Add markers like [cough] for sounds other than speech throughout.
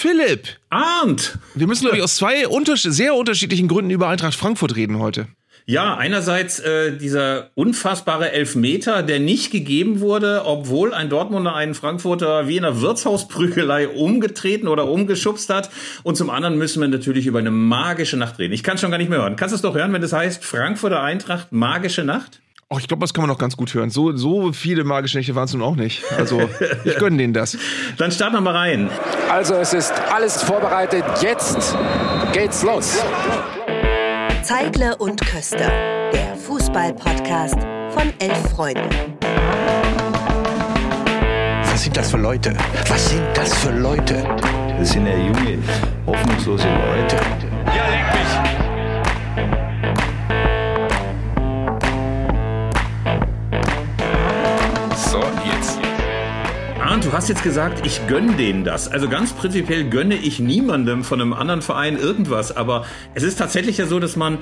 Philipp! Arndt! Wir müssen, glaube ich, aus zwei unter sehr unterschiedlichen Gründen über Eintracht Frankfurt reden heute. Ja, einerseits äh, dieser unfassbare Elfmeter, der nicht gegeben wurde, obwohl ein Dortmunder einen Frankfurter wie in einer Wirtshausprügelei umgetreten oder umgeschubst hat. Und zum anderen müssen wir natürlich über eine magische Nacht reden. Ich kann schon gar nicht mehr hören. Kannst du es doch hören, wenn das heißt Frankfurter Eintracht, magische Nacht? Oh, ich glaube, das kann man noch ganz gut hören. So, so viele magische Nächte waren es nun auch nicht. Also, ich gönne denen das. [laughs] Dann starten wir mal rein. Also, es ist alles vorbereitet. Jetzt geht's los. Zeigle und Köster, der Fußball-Podcast von Elf Freunde. Was sind das für Leute? Was sind das für Leute? Das sind ja junge, hoffnungslose Leute. Ja, leck mich. Arndt, du hast jetzt gesagt, ich gönne denen das. Also ganz prinzipiell gönne ich niemandem von einem anderen Verein irgendwas. Aber es ist tatsächlich ja so, dass man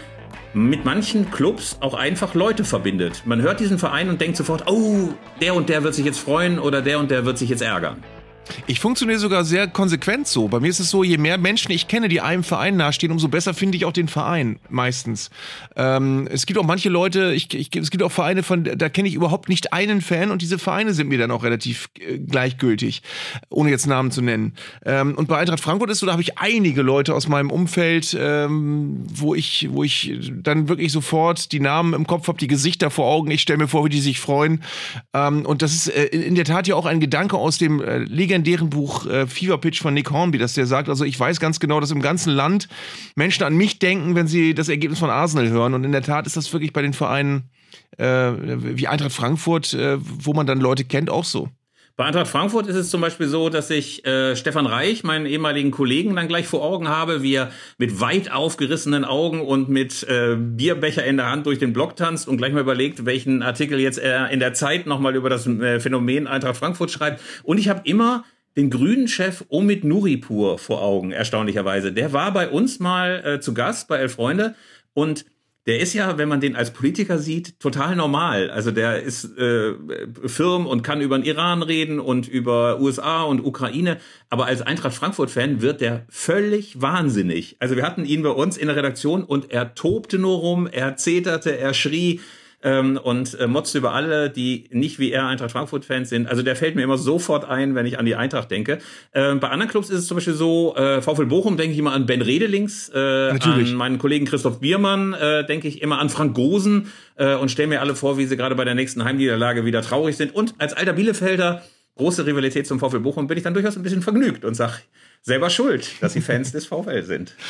mit manchen Clubs auch einfach Leute verbindet. Man hört diesen Verein und denkt sofort, oh, der und der wird sich jetzt freuen oder der und der wird sich jetzt ärgern. Ich funktioniere sogar sehr konsequent so. Bei mir ist es so, je mehr Menschen ich kenne, die einem Verein nahestehen, umso besser finde ich auch den Verein meistens. Ähm, es gibt auch manche Leute, ich, ich, es gibt auch Vereine, von da kenne ich überhaupt nicht einen Fan und diese Vereine sind mir dann auch relativ äh, gleichgültig, ohne jetzt Namen zu nennen. Ähm, und bei Eintracht Frankfurt ist so, da habe ich einige Leute aus meinem Umfeld, ähm, wo ich, wo ich dann wirklich sofort die Namen im Kopf habe, die Gesichter vor Augen. Ich stelle mir vor, wie die sich freuen. Ähm, und das ist äh, in der Tat ja auch ein Gedanke aus dem äh, legendären Buch äh, Fever Pitch von Nick Hornby, dass der sagt, also ich weiß ganz genau, dass im ganzen Land Menschen an mich denken, wenn sie das Ergebnis von Arsenal hören. Und in der Tat ist das wirklich bei den Vereinen äh, wie Eintracht Frankfurt, äh, wo man dann Leute kennt, auch so. Bei Eintracht Frankfurt ist es zum Beispiel so, dass ich äh, Stefan Reich, meinen ehemaligen Kollegen, dann gleich vor Augen habe, wie er mit weit aufgerissenen Augen und mit äh, Bierbecher in der Hand durch den Block tanzt und gleich mal überlegt, welchen Artikel jetzt er in der Zeit nochmal über das äh, Phänomen Eintracht Frankfurt schreibt. Und ich habe immer den grünen Chef Omid Nuripur vor Augen, erstaunlicherweise. Der war bei uns mal äh, zu Gast bei Elf Freunde und der ist ja, wenn man den als Politiker sieht, total normal. Also der ist äh, firm und kann über den Iran reden und über USA und Ukraine. Aber als Eintracht Frankfurt-Fan wird der völlig wahnsinnig. Also wir hatten ihn bei uns in der Redaktion und er tobte nur rum, er zeterte, er schrie ähm, und äh, motzte über alle, die nicht wie er Eintracht Frankfurt-Fans sind. Also der fällt mir immer sofort ein, wenn ich an die Eintracht denke. Ähm, bei anderen Clubs ist es zum Beispiel so, äh, VfL Bochum denke ich immer an Ben Redelings, äh, an meinen Kollegen Christoph Biermann, äh, denke ich immer an Frank Gosen äh, und stelle mir alle vor, wie sie gerade bei der nächsten Heimniederlage wieder traurig sind. Und als alter Bielefelder, große Rivalität zum VfL Bochum, bin ich dann durchaus ein bisschen vergnügt und sage, selber schuld, dass sie Fans des VfL sind. [laughs]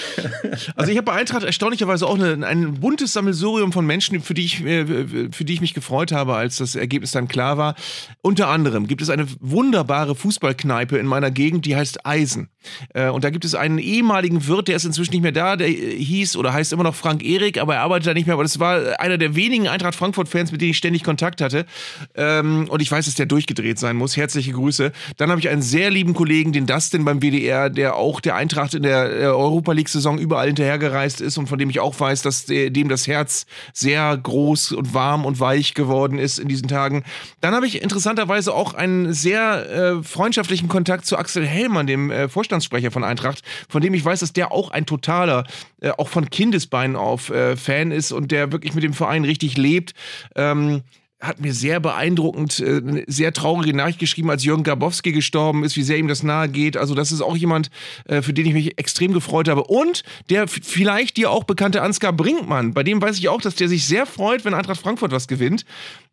Also ich habe bei Eintracht erstaunlicherweise auch eine, ein buntes Sammelsurium von Menschen, für die, ich, äh, für die ich mich gefreut habe, als das Ergebnis dann klar war. Unter anderem gibt es eine wunderbare Fußballkneipe in meiner Gegend, die heißt Eisen. Äh, Und da gibt es einen ehemaligen Wirt, der ist inzwischen nicht mehr da, der hieß oder heißt immer noch Frank Erik, aber er arbeitet da nicht mehr. Aber das war einer der wenigen Eintracht Frankfurt-Fans, mit denen ich ständig Kontakt hatte. Ähm, Und ich weiß, dass der durchgedreht sein muss. Herzliche Grüße. Dann habe ich einen sehr lieben Kollegen, den Dustin beim WDR, der auch der Eintracht in der äh, Europa League-Saison überall hinterhergereist ist und von dem ich auch weiß, dass dem das Herz sehr groß und warm und weich geworden ist in diesen Tagen. Dann habe ich interessanterweise auch einen sehr äh, freundschaftlichen Kontakt zu Axel Hellmann, dem äh, Vorstandssprecher von Eintracht, von dem ich weiß, dass der auch ein totaler, äh, auch von Kindesbeinen auf äh, Fan ist und der wirklich mit dem Verein richtig lebt. Ähm, hat mir sehr beeindruckend äh, eine sehr traurige Nachricht geschrieben, als Jürgen Garbowski gestorben ist, wie sehr ihm das nahe geht. Also das ist auch jemand, äh, für den ich mich extrem gefreut habe. Und der vielleicht dir auch bekannte Ansgar Brinkmann, bei dem weiß ich auch, dass der sich sehr freut, wenn Eintracht Frankfurt was gewinnt.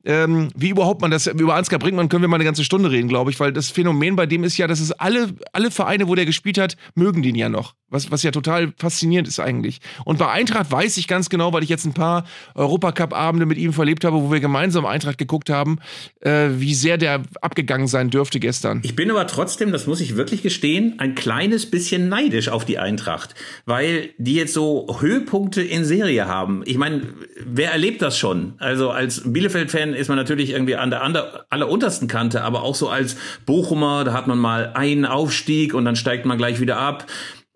Ähm, wie überhaupt man das, über Ansgar Brinkmann können wir mal eine ganze Stunde reden, glaube ich, weil das Phänomen bei dem ist ja, dass es alle, alle Vereine, wo der gespielt hat, mögen den ja noch. Was, was ja total faszinierend ist eigentlich. Und bei Eintracht weiß ich ganz genau, weil ich jetzt ein paar Europacup-Abende mit ihm verlebt habe, wo wir gemeinsam Eintracht geguckt haben, äh, wie sehr der abgegangen sein dürfte gestern. Ich bin aber trotzdem, das muss ich wirklich gestehen, ein kleines bisschen neidisch auf die Eintracht, weil die jetzt so Höhepunkte in Serie haben. Ich meine, wer erlebt das schon? Also als Bielefeld-Fan ist man natürlich irgendwie an der ander, alleruntersten Kante, aber auch so als Bochumer, da hat man mal einen Aufstieg und dann steigt man gleich wieder ab.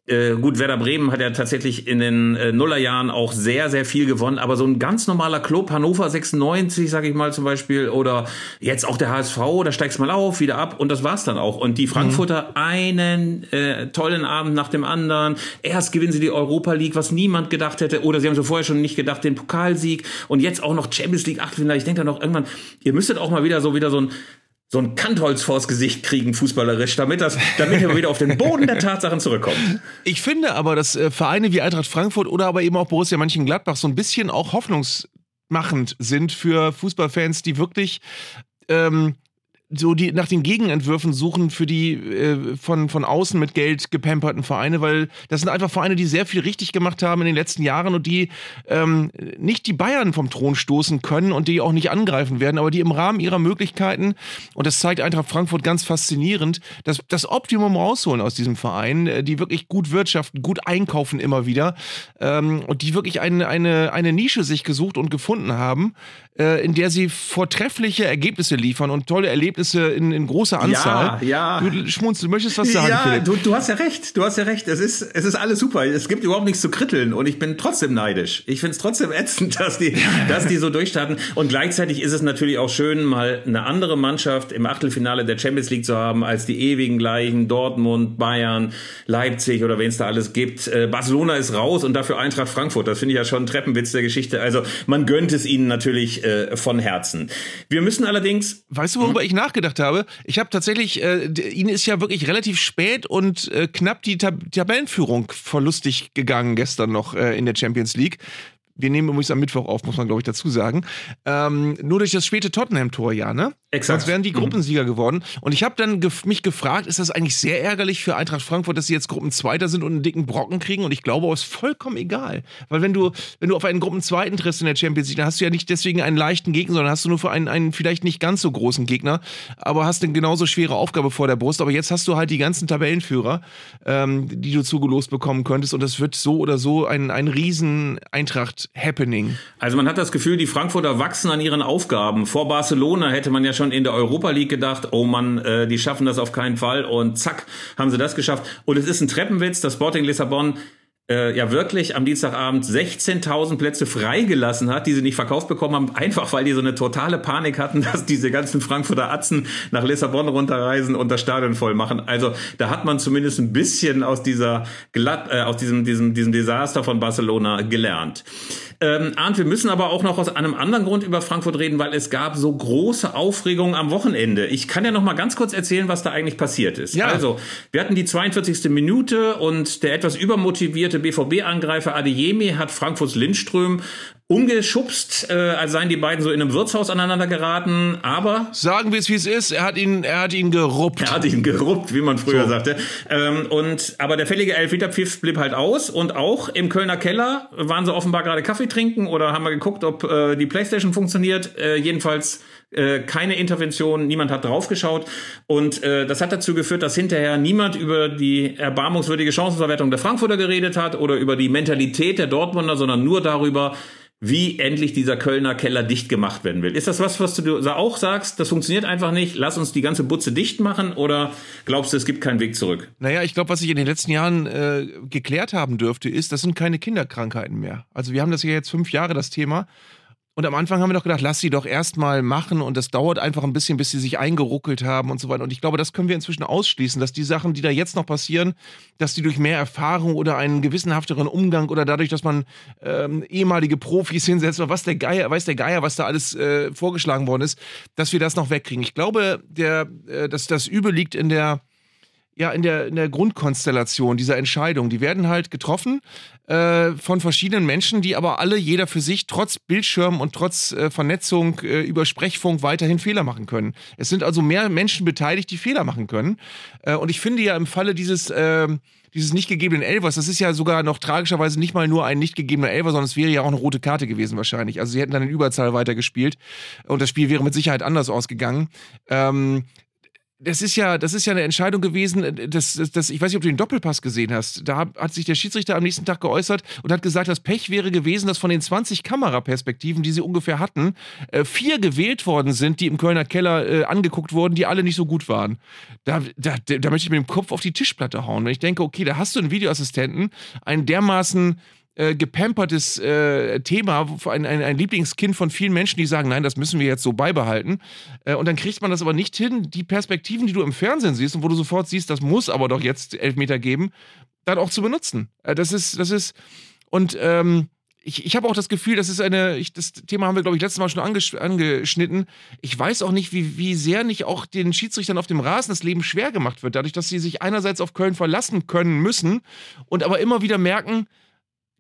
Äh, gut, Werder Bremen hat ja tatsächlich in den äh, Nullerjahren auch sehr, sehr viel gewonnen, aber so ein ganz normaler Club, Hannover 96, sag ich mal zum Beispiel, oder jetzt auch der HSV, da steigst mal auf, wieder ab und das war's dann auch. Und die Frankfurter mhm. einen äh, tollen Abend nach dem anderen. Erst gewinnen sie die Europa League, was niemand gedacht hätte, oder sie haben so vorher schon nicht gedacht, den Pokalsieg und jetzt auch noch Champions League Achtelfinale. Ich denke da noch irgendwann, ihr müsstet auch mal wieder so wieder so ein so ein Kantholz vors Gesicht kriegen, fußballerisch, damit das, damit er wieder auf den Boden der Tatsachen zurückkommt. Ich finde aber, dass äh, Vereine wie Eintracht Frankfurt oder aber eben auch Borussia Mönchengladbach so ein bisschen auch hoffnungsmachend sind für Fußballfans, die wirklich ähm, so die nach den Gegenentwürfen suchen für die äh, von, von außen mit Geld gepamperten Vereine, weil das sind einfach Vereine, die sehr viel richtig gemacht haben in den letzten Jahren und die ähm, nicht die Bayern vom Thron stoßen können und die auch nicht angreifen werden, aber die im Rahmen ihrer Möglichkeiten, und das zeigt Eintracht Frankfurt ganz faszinierend, das, das Optimum rausholen aus diesem Verein, äh, die wirklich gut wirtschaften, gut einkaufen immer wieder ähm, und die wirklich eine, eine, eine Nische sich gesucht und gefunden haben, äh, in der sie vortreffliche Ergebnisse liefern und tolle Erlebnisse in, in großer Anzahl. Ja, ja. Du schmunzelst, du möchtest was sagen, Ja, du, du hast ja recht, du hast ja recht. Es ist, es ist alles super. Es gibt überhaupt nichts zu kritteln und ich bin trotzdem neidisch. Ich finde es trotzdem [laughs] ätzend, dass die, dass die so durchstarten. Und gleichzeitig ist es natürlich auch schön, mal eine andere Mannschaft im Achtelfinale der Champions League zu haben, als die ewigen gleichen Dortmund, Bayern, Leipzig oder wen es da alles gibt. Äh, Barcelona ist raus und dafür Eintracht Frankfurt. Das finde ich ja schon ein Treppenwitz der Geschichte. Also man gönnt es ihnen natürlich äh, von Herzen. Wir müssen allerdings. Weißt du, worüber ich nachgedacht habe? Ich habe tatsächlich, äh, ihnen ist ja wirklich relativ spät und äh, knapp die Tab Tabellenführung verlustig gegangen gestern noch äh, in der Champions League. Wir nehmen übrigens am Mittwoch auf, muss man glaube ich dazu sagen. Ähm, nur durch das späte Tottenham-Tor, ja, ne? Exakt. Sonst wären die Mhm. Gruppensieger geworden. Und ich habe dann gef mich gefragt, ist das eigentlich sehr ärgerlich für Eintracht Frankfurt, dass sie jetzt Gruppenzweiter sind und einen dicken Brocken kriegen? Und ich glaube, es ist vollkommen egal. Weil wenn du, wenn du auf einen Gruppenzweiten triffst in der Champions League, dann hast du ja nicht deswegen einen leichten Gegner, sondern hast du nur für einen, einen vielleicht nicht ganz so großen Gegner, aber hast eine genauso schwere Aufgabe vor der Brust. Aber jetzt hast du halt die ganzen Tabellenführer, ähm, die du zugelost bekommen könntest. Und das wird so oder so ein, ein riesen Eintracht-Happening. Also man hat das Gefühl, die Frankfurter wachsen an ihren Aufgaben. Vor Barcelona hätte man ja schon in der Europa League gedacht, oh Mann, äh, die schaffen das auf keinen Fall und zack, haben sie das geschafft. Und es ist ein Treppenwitz, dass Sporting Lissabon äh, ja wirklich am Dienstagabend 16.000 Plätze freigelassen hat, die sie nicht verkauft bekommen haben, einfach weil die so eine totale Panik hatten, [laughs] dass diese ganzen Frankfurter Atzen nach Lissabon runterreisen und das Stadion voll machen. Also da hat man zumindest ein bisschen aus dieser glatt, äh, aus diesem, diesem, diesem Desaster von Barcelona gelernt. Ähm, Arndt, wir müssen aber auch noch aus einem anderen Grund über Frankfurt reden, weil es gab so große Aufregung am Wochenende. Ich kann ja noch mal ganz kurz erzählen, was da eigentlich passiert ist. Ja. Also, wir hatten die 42. Minute und der etwas übermotivierte BVB-Angreifer Adeyemi hat Frankfurts Lindström umgeschubst, äh, als seien die beiden so in einem Wirtshaus aneinander geraten, aber Sagen wir es, wie es ist. Er hat ihn, er hat ihn geruppt. er hat ihn geruppt, wie man früher So. sagte. Ähm, und aber der fällige Elfmeterpfiff blieb halt aus und auch im Kölner Keller waren sie offenbar gerade Kaffee trinken oder haben mal geguckt, ob äh, die Playstation funktioniert. Äh, jedenfalls äh, keine Intervention, niemand hat draufgeschaut und äh, das hat dazu geführt, dass hinterher niemand über die erbarmungswürdige Chancenverwertung der Frankfurter geredet hat oder über die Mentalität der Dortmunder, sondern nur darüber, wie endlich dieser Kölner Keller dicht gemacht werden will. Ist das was, was du auch sagst? Das funktioniert einfach nicht. Lass uns die ganze Butze dicht machen oder glaubst du, es gibt keinen Weg zurück? Naja, ich glaube, was sich in den letzten Jahren äh, geklärt haben dürfte, ist, das sind keine Kinderkrankheiten mehr. Also wir haben das ja jetzt fünf Jahre, das Thema. Und am Anfang haben wir doch gedacht, lass sie doch erstmal machen und das dauert einfach ein bisschen, bis sie sich eingeruckelt haben und so weiter. Und ich glaube, das können wir inzwischen ausschließen, dass die Sachen, die da jetzt noch passieren, dass die durch mehr Erfahrung oder einen gewissenhafteren Umgang oder dadurch, dass man ähm, ehemalige Profis [laughs] hinsetzt oder was der Geier, weiß der Geier, was da alles äh, vorgeschlagen worden ist, dass wir das noch wegkriegen. Ich glaube, der, äh, dass das Übel liegt in der ja, in der, in der Grundkonstellation dieser Entscheidung. Die werden halt getroffen äh, von verschiedenen Menschen, die aber alle, jeder für sich, trotz Bildschirm und trotz äh, Vernetzung äh, über Sprechfunk weiterhin Fehler machen können. Es sind also mehr Menschen beteiligt, die Fehler machen können. Äh, und ich finde ja im Falle dieses, äh, dieses nicht gegebenen Elvers, das ist ja sogar noch tragischerweise nicht mal nur ein nicht gegebener Elfer, sondern es wäre ja auch eine rote Karte gewesen wahrscheinlich. Also sie hätten dann in Überzahl weitergespielt und das Spiel wäre mit Sicherheit anders ausgegangen. Ähm, das ist ja, das ist ja eine Entscheidung gewesen, das, das, das, ich weiß nicht, ob du den Doppelpass gesehen hast. Da hat sich der Schiedsrichter am nächsten Tag geäußert und hat gesagt, das Pech wäre gewesen, dass von den 20 Kameraperspektiven, die sie ungefähr hatten, äh, vier gewählt worden sind, die im Kölner Keller äh, angeguckt wurden, die alle nicht so gut waren. Da, da, da möchte ich mit dem Kopf auf die Tischplatte hauen. Wenn ich denke, okay, da hast du einen Videoassistenten, einen dermaßen äh, gepampertes äh, Thema, ein, ein, ein, Lieblingskind von vielen Menschen, die sagen, nein, das müssen wir jetzt so beibehalten. Äh, und dann kriegt man das aber nicht hin, die Perspektiven, die du im Fernsehen siehst und wo du sofort siehst, das muss aber doch jetzt Elfmeter geben, dann auch zu benutzen. Äh, das ist, das ist, und ähm, ich, ich habe auch das Gefühl, das ist eine, ich, das Thema haben wir, glaube ich, letztes Mal schon anges angeschnitten. Ich weiß auch nicht, wie, wie sehr nicht auch den Schiedsrichtern auf dem Rasen das Leben schwer gemacht wird, dadurch, dass sie sich einerseits auf Köln verlassen können müssen und aber immer wieder merken,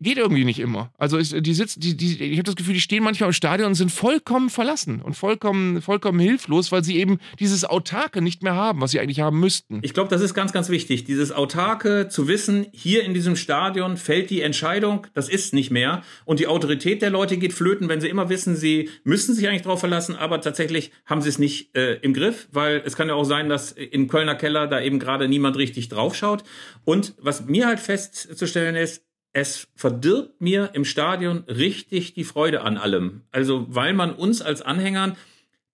geht irgendwie nicht immer. Also ist, die sitzen, die, die, ich habe das Gefühl, die stehen manchmal im Stadion und sind vollkommen verlassen und vollkommen, vollkommen hilflos, weil sie eben dieses Autarke nicht mehr haben, was sie eigentlich haben müssten. Ich glaube, das ist ganz, ganz wichtig. Dieses Autarke zu wissen, hier in diesem Stadion fällt die Entscheidung, das ist nicht mehr. Und die Autorität der Leute geht flöten, wenn sie immer wissen, sie müssen sich eigentlich drauf verlassen, aber tatsächlich haben sie es nicht äh, im Griff, weil es kann ja auch sein, dass in Kölner Keller da eben gerade niemand richtig draufschaut. Und was mir halt festzustellen ist, es verdirbt mir im Stadion richtig die Freude an allem. Also, weil man uns als Anhängern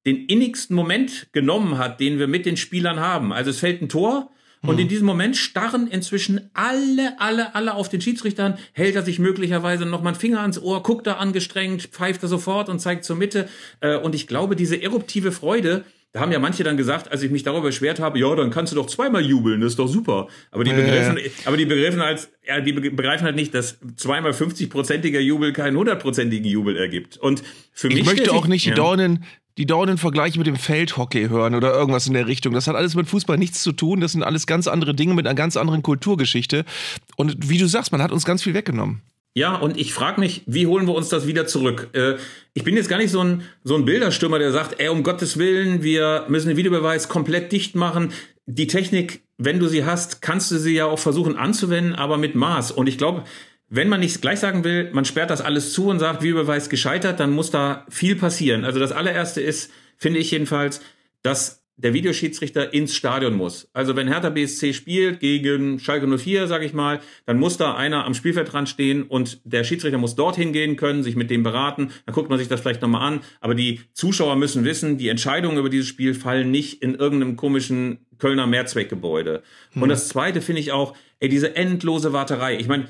den innigsten Moment genommen hat, den wir mit den Spielern haben. Also es fällt ein Tor und in mhm. diesem Moment starren inzwischen alle, alle, alle auf den Schiedsrichter hält er sich möglicherweise noch mal einen Finger ans Ohr, guckt da angestrengt, pfeift er sofort und zeigt zur Mitte. Äh, und ich glaube, diese eruptive Freude, da haben ja manche dann gesagt, als ich mich darüber beschwert habe, ja, dann kannst du doch zweimal jubeln, das ist doch super. Aber die begreifen, aber die begreifen als, ja, die begreifen halt nicht, dass zweimal 50-prozentiger Jubel keinen 100-prozentigen Jubel ergibt. Und für ich mich. Ich möchte auch nicht die ja. Dornen, die dauernden Vergleiche mit dem Feldhockey hören oder irgendwas in der Richtung. Das hat alles mit Fußball nichts zu tun. Das sind alles ganz andere Dinge mit einer ganz anderen Kulturgeschichte. Und wie du sagst, man hat uns ganz viel weggenommen. Ja, und ich frage mich, wie holen wir uns das wieder zurück? Äh, ich bin jetzt gar nicht so ein, so ein Bilderstürmer, der sagt, ey, um Gottes Willen, wir müssen den Videobeweis komplett dicht machen. Die Technik, wenn du sie hast, kannst du sie ja auch versuchen anzuwenden, aber mit Maß. Und ich glaube, wenn man nicht gleich sagen will, man sperrt das alles zu und sagt, Videobeweis gescheitert, dann muss da viel passieren. Also das allererste ist, finde ich jedenfalls, dass der Videoschiedsrichter ins Stadion muss. Also wenn Hertha BSC spielt gegen Schalke 04, sage ich mal, dann muss da einer am Spielfeldrand stehen und der Schiedsrichter muss dorthin gehen können, sich mit dem beraten. Dann guckt man sich das vielleicht nochmal an. Aber die Zuschauer müssen wissen, die Entscheidungen über dieses Spiel fallen nicht in irgendeinem komischen Kölner Mehrzweckgebäude. Hm. Und das Zweite finde ich auch, ey, diese endlose Warterei. Ich meine,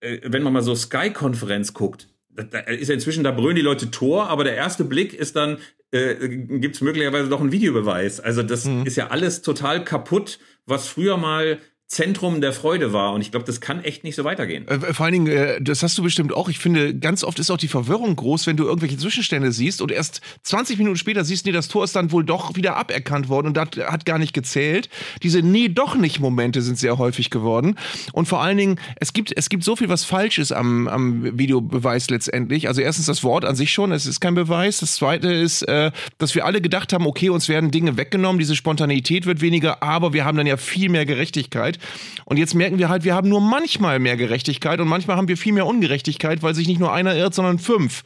äh, wenn man mal so Sky-Konferenz guckt, da ist ja inzwischen, da brüllen die Leute Tor, aber der erste Blick ist dann, äh, gibt es möglicherweise doch einen Videobeweis. Also das mhm. ist ja alles total kaputt, was früher mal Zentrum der Freude war. Und ich glaube, das kann echt nicht so weitergehen. Äh, vor allen Dingen, äh, das hast du bestimmt auch. Ich finde, ganz oft ist auch die Verwirrung groß, wenn du irgendwelche Zwischenstände siehst und erst 20 Minuten später siehst, nee, das Tor ist dann wohl doch wieder aberkannt worden und das hat gar nicht gezählt. Diese Nee, doch nicht Momente sind sehr häufig geworden. Und vor allen Dingen, es gibt, es gibt so viel, was falsch ist am, am Videobeweis letztendlich. Also erstens das Wort an sich schon, es ist kein Beweis. Das zweite ist, äh, dass wir alle gedacht haben, okay, uns werden Dinge weggenommen, diese Spontanität wird weniger, aber wir haben dann ja viel mehr Gerechtigkeit. Und jetzt merken wir halt, wir haben nur manchmal mehr Gerechtigkeit und manchmal haben wir viel mehr Ungerechtigkeit, weil sich nicht nur einer irrt, sondern fünf.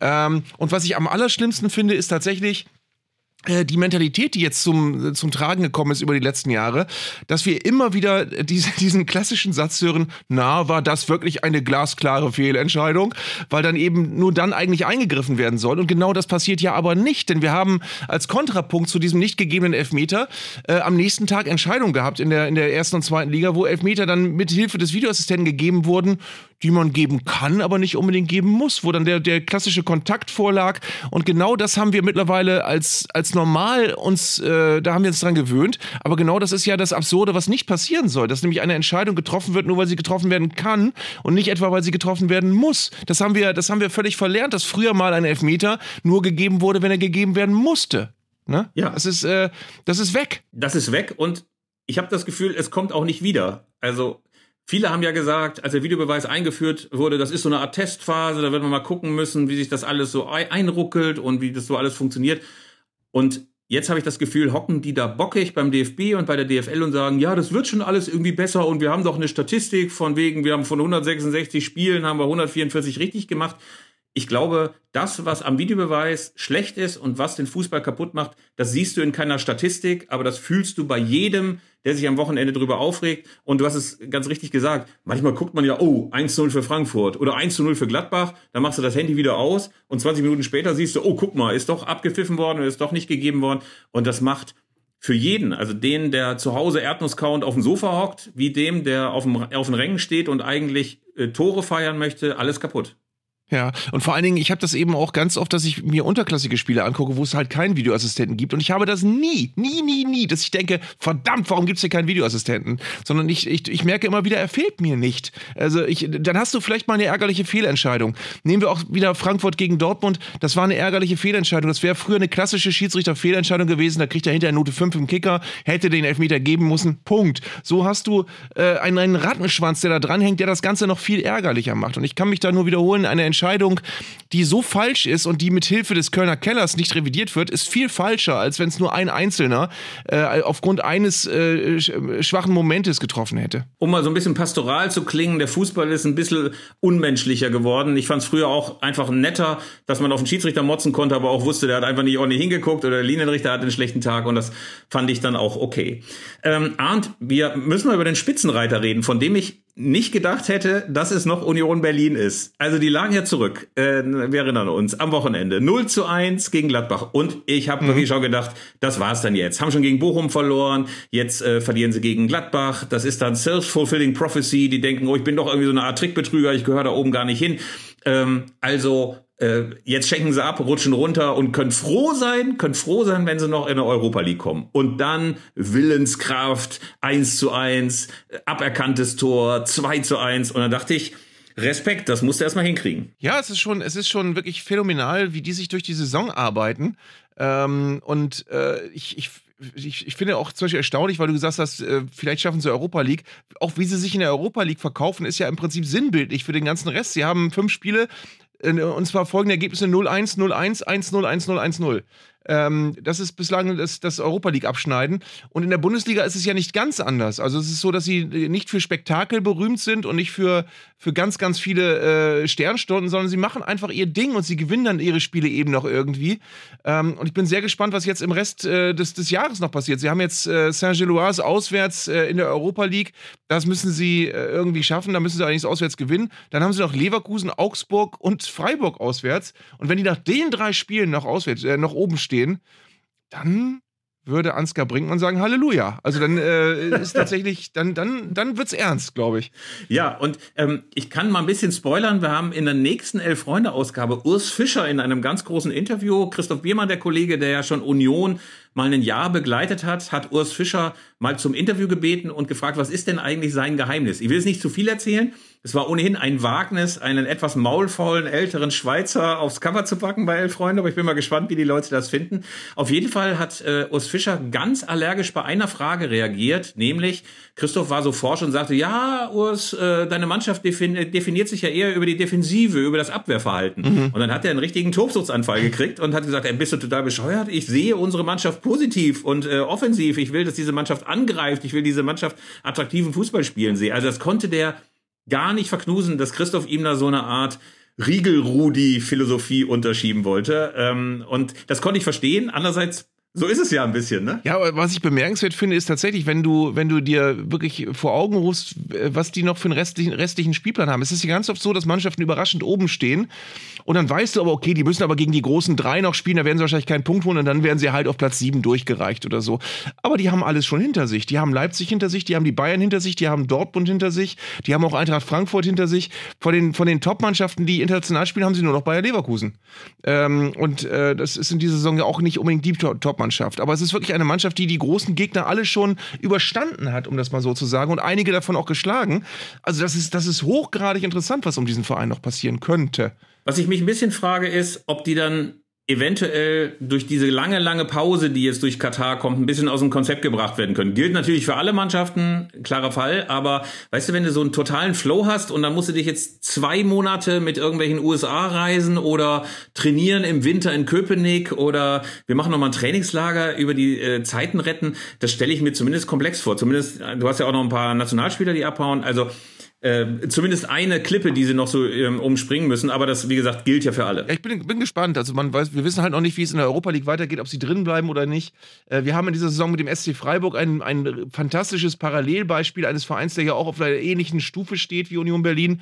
Ähm, und was ich am allerschlimmsten finde, ist tatsächlich, die Mentalität, die jetzt zum, zum Tragen gekommen ist über die letzten Jahre, dass wir immer wieder diese, [laughs] diesen klassischen Satz hören, na, war das wirklich eine glasklare Fehlentscheidung, weil dann eben nur dann eigentlich eingegriffen werden soll. Und genau das passiert ja aber nicht, denn wir haben als Kontrapunkt zu diesem nicht gegebenen Elfmeter äh, am nächsten Tag Entscheidungen gehabt in der, in der ersten und zweiten Liga, wo Elfmeter dann mit Hilfe des Videoassistenten gegeben wurden, die man geben kann, aber nicht unbedingt geben muss, wo dann der, der klassische Kontakt vorlag. Und genau das haben wir mittlerweile als, als normal uns, äh, da haben wir uns dran gewöhnt. Aber genau das ist ja das Absurde, was nicht passieren soll, dass nämlich eine Entscheidung getroffen wird, nur weil sie getroffen werden kann und nicht etwa, weil sie getroffen werden muss. Das haben wir, das haben wir völlig verlernt, dass früher mal ein Elfmeter nur gegeben wurde, wenn er gegeben werden musste. Ne? Ja. Das ist, äh, das ist weg. Das ist weg und ich habe das Gefühl, es kommt auch nicht wieder. Also Viele haben ja gesagt, als der Videobeweis eingeführt wurde, das ist so eine Art Testphase, da wird man mal gucken müssen, wie sich das alles so einruckelt und wie das so alles funktioniert. Und jetzt habe ich das Gefühl, hocken die da bockig beim DFB und bei der DFL und sagen, ja, das wird schon alles irgendwie besser und wir haben doch eine Statistik von wegen, wir haben von 166 Spielen haben wir 144 richtig gemacht. Ich glaube, das, was am Videobeweis schlecht ist und was den Fußball kaputt macht, das siehst du in keiner Statistik, aber das fühlst du bei jedem, der sich am Wochenende drüber aufregt. Und du hast es ganz richtig gesagt. Manchmal guckt man ja, oh, 1-0 für Frankfurt oder 1-0 für Gladbach. Dann machst du das Handy wieder aus und 20 Minuten später siehst du, oh, guck mal, ist doch abgepfiffen worden, ist doch nicht gegeben worden. Und das macht für jeden, also den, der zu Hause Erdnusskauend auf dem Sofa hockt, wie dem, der auf dem, auf den Rängen steht und eigentlich äh, Tore feiern möchte, alles kaputt. Ja, und vor allen Dingen, ich habe das eben auch ganz oft, dass ich mir unterklassige Spiele angucke, wo es halt keinen Videoassistenten gibt. Und ich habe das nie, nie, nie, nie, dass ich denke, verdammt, warum gibt es hier keinen Videoassistenten? Sondern ich, ich, ich merke immer wieder, er fehlt mir nicht. Also ich, dann hast du vielleicht mal eine ärgerliche Fehlentscheidung. Nehmen wir auch wieder Frankfurt gegen Dortmund. Das war eine ärgerliche Fehlentscheidung. Das wäre früher eine klassische Schiedsrichter-Fehlentscheidung gewesen. Da kriegt er hinterher Note 5 im Kicker, hätte den Elfmeter geben müssen. Punkt. So hast du äh, einen, einen Rattenschwanz, der da dranhängt, der das Ganze noch viel ärgerlicher macht. Und ich kann mich da nur wiederholen, eine Entscheidung Entscheidung, die so falsch ist und die mit Hilfe des Kölner Kellers nicht revidiert wird, ist viel falscher, als wenn es nur ein Einzelner äh, aufgrund eines äh, schwachen Momentes getroffen hätte. Um mal so ein bisschen pastoral zu klingen, der Fußball ist ein bisschen unmenschlicher geworden. Ich fand es früher auch einfach netter, dass man auf den Schiedsrichter motzen konnte, aber auch wusste, der hat einfach nicht ordentlich hingeguckt oder der Linienrichter hat einen schlechten Tag und das fand ich dann auch okay. Ähm, Arndt, wir müssen mal über den Spitzenreiter reden, von dem ich nicht gedacht hätte, dass es noch Union Berlin ist. Also die lagen ja zurück, äh, wir erinnern uns, am Wochenende 0 zu 1 gegen Gladbach. Und ich habe mhm. wirklich schon gedacht, das war's dann jetzt. Haben schon gegen Bochum verloren, jetzt äh, verlieren sie gegen Gladbach. Das ist dann Self-Fulfilling Prophecy. Die denken, oh, ich bin doch irgendwie so eine Art Trickbetrüger, ich gehöre da oben gar nicht hin. Ähm, also äh, jetzt schenken sie ab, rutschen runter und können froh sein, können froh sein, wenn sie noch in der Europa League kommen. Und dann Willenskraft, 1 zu 1, aberkanntes Tor, 2 zu 1. Und dann dachte ich, Respekt, das musst du erstmal hinkriegen. Ja, es ist schon, es ist schon wirklich phänomenal, wie die sich durch die Saison arbeiten. Ähm, und äh, ich, ich ich, ich, finde auch zum Beispiel erstaunlich, weil du gesagt hast, äh, vielleicht schaffen sie Europa League. Auch wie sie sich in der Europa League verkaufen, ist ja im Prinzip sinnbildlich für den ganzen Rest. Sie haben fünf Spiele, und zwar folgende Ergebnisse 0-1, 0-1, 1-0, 1-0, 1-0. Ähm, das ist bislang das, das Europa League abschneiden. Und in der Bundesliga ist es ja nicht ganz anders. Also es ist so, dass sie nicht für Spektakel berühmt sind und nicht für, für ganz, ganz viele äh, Sternstunden, sondern sie machen einfach ihr Ding und sie gewinnen dann ihre Spiele eben noch irgendwie. Ähm, und ich bin sehr gespannt, was jetzt im Rest äh, des, des Jahres noch passiert. Sie haben jetzt äh, Saint-Gilloise auswärts äh, in der Europa League. Das müssen sie äh, irgendwie schaffen. Da müssen sie allerdings auswärts gewinnen. Dann haben sie noch Leverkusen, Augsburg und Freiburg auswärts. Und wenn die nach den drei Spielen noch auswärts, äh, noch oben stehen, dann würde Ansgar Brinkmann sagen Halleluja. Also dann äh, ist tatsächlich, dann, dann, dann wird's ernst, glaube ich. Ja, und ähm, ich kann mal ein bisschen spoilern. Wir haben in der nächsten Elf-Freunde-Ausgabe Urs Fischer in einem ganz großen Interview, Christoph Biermann, der Kollege, der ja schon Union mal ein Jahr begleitet hat, hat Urs Fischer mal zum Interview gebeten und gefragt, was ist denn eigentlich sein Geheimnis? Ich will es nicht zu viel erzählen. Es war ohnehin ein Wagnis, einen etwas maulfaulen älteren Schweizer aufs Cover zu packen bei Elf Freunde, aber ich bin mal gespannt, wie die Leute das finden. Auf jeden Fall hat äh, Urs Fischer ganz allergisch bei einer Frage reagiert, nämlich Christoph war so forsch und sagte, ja, Urs, äh, deine Mannschaft definiert sich ja eher über die Defensive, über das Abwehrverhalten. Mhm. Und dann hat er einen richtigen Tobsuchtsanfall gekriegt und hat gesagt, ey, bist du total bescheuert? Ich sehe unsere Mannschaft positiv und äh, offensiv. Ich will, dass diese Mannschaft angreift. Ich will diese Mannschaft attraktiven Fußball spielen sehen. Also das konnte der gar nicht verknusen, dass Christoph ihm da so eine Art Riegel-Rudi-Philosophie unterschieben wollte. Ähm, und das konnte ich verstehen. Andererseits so ist es ja ein bisschen, ne? Ja, aber was ich bemerkenswert finde, ist tatsächlich, wenn du, wenn du dir wirklich vor Augen rufst, was die noch für einen restlichen, restlichen Spielplan haben. Es ist ja ganz oft so, dass Mannschaften überraschend oben stehen und dann weißt du aber, okay, die müssen aber gegen die großen drei noch spielen, da werden sie wahrscheinlich keinen Punkt holen und dann werden sie halt auf Platz sieben durchgereicht oder so. Aber die haben alles schon hinter sich. Die haben Leipzig hinter sich, die haben die Bayern hinter sich, die haben Dortmund hinter sich, die haben auch Eintracht Frankfurt hinter sich. Von den, von den Top-Mannschaften, die international spielen, haben sie nur noch Bayer Leverkusen. Ähm, und äh, das ist in dieser Saison ja auch nicht unbedingt die Top-Mannschaft. Mannschaft. Aber es ist wirklich eine Mannschaft, die die großen Gegner alle schon überstanden hat, um das mal so zu sagen, und einige davon auch geschlagen. Also das ist, das ist hochgradig interessant, was um diesen Verein noch passieren könnte. Was ich mich ein bisschen frage, ist, ob die dann eventuell durch diese lange, lange Pause, die jetzt durch Katar kommt, ein bisschen aus dem Konzept gebracht werden können. Gilt natürlich für alle Mannschaften, klarer Fall, aber weißt du, wenn du so einen totalen Flow hast und dann musst du dich jetzt zwei Monate mit irgendwelchen USA reisen oder trainieren im Winter in Köpenick oder wir machen nochmal ein Trainingslager über die äh, Zeiten retten, das stelle ich mir zumindest komplex vor. Zumindest, du hast ja auch noch ein paar Nationalspieler, die abhauen, also äh, zumindest eine Klippe, die sie noch so ähm, umspringen müssen. Aber das, wie gesagt, gilt ja für alle. Ja, ich bin, bin gespannt. Also man weiß, wir wissen halt noch nicht, wie es in der Europa League weitergeht, ob sie drin bleiben oder nicht. Äh, wir haben in dieser Saison mit dem SC Freiburg ein, ein fantastisches Parallelbeispiel eines Vereins, der ja auch auf einer ähnlichen Stufe steht wie Union Berlin,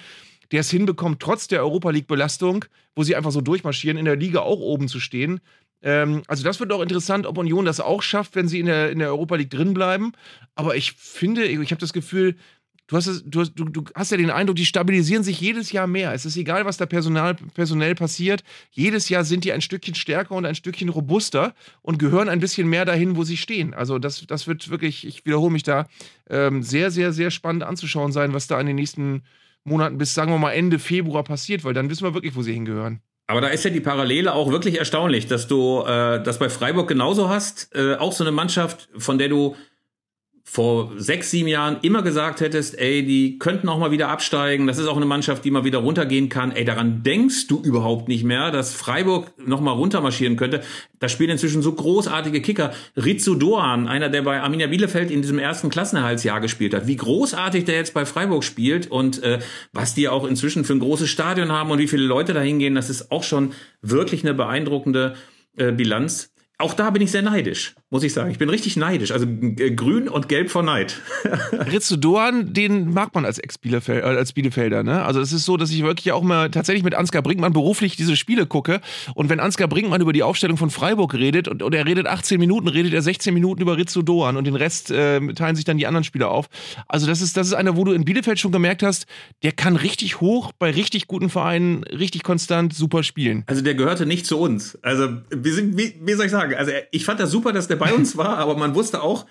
der es hinbekommt, trotz der Europa League-Belastung, wo sie einfach so durchmarschieren, in der Liga auch oben zu stehen. Ähm, also das wird auch interessant, ob Union das auch schafft, wenn sie in der, in der Europa League drin bleiben. Aber ich finde, ich habe das Gefühl, Du hast, du, hast, du, du hast ja den Eindruck, die stabilisieren sich jedes Jahr mehr. Es ist egal, was da personal, personell passiert. Jedes Jahr sind die ein Stückchen stärker und ein Stückchen robuster und gehören ein bisschen mehr dahin, wo sie stehen. Also das, das wird wirklich, ich wiederhole mich da, ähm, sehr, sehr, sehr spannend anzuschauen sein, was da in den nächsten Monaten bis, sagen wir mal, Ende Februar passiert, weil dann wissen wir wirklich, wo sie hingehören. Aber da ist ja die Parallele auch wirklich erstaunlich, dass du äh, das bei Freiburg genauso hast. Äh, auch so eine Mannschaft, von der du vor sechs, sieben Jahren immer gesagt hättest, ey, die könnten auch mal wieder absteigen, das ist auch eine Mannschaft, die mal wieder runtergehen kann, ey, daran denkst du überhaupt nicht mehr, dass Freiburg noch mal runtermarschieren könnte. Da spielen inzwischen so großartige Kicker. Rizzo Doan, einer, der bei Arminia Bielefeld in diesem ersten Klassenerhaltsjahr gespielt hat. Wie großartig der jetzt bei Freiburg spielt und äh, was die auch inzwischen für ein großes Stadion haben und wie viele Leute da hingehen, das ist auch schon wirklich eine beeindruckende äh, Bilanz auch da bin ich sehr neidisch, muss ich sagen. Ich bin richtig neidisch. Also grün und gelb vor Neid. [laughs] Ritsu Doan, den mag man als Ex-Bielefeld, äh, als Bielefelder, ne? Also es ist so, dass ich wirklich auch mal tatsächlich mit Ansgar Brinkmann beruflich diese Spiele gucke. Und wenn Ansgar Brinkmann über die Aufstellung von Freiburg redet und, und er redet 18 Minuten, redet er 16 Minuten über Ritsu Doan und den Rest äh, teilen sich dann die anderen Spieler auf. Also das ist, das ist einer, wo du in Bielefeld schon gemerkt hast, der kann richtig hoch bei richtig guten Vereinen, richtig konstant super spielen. Also der gehörte nicht zu uns. Also wir sind, wie, wie soll ich sagen. Also ich fand das super, dass der bei uns war, aber man wusste auch,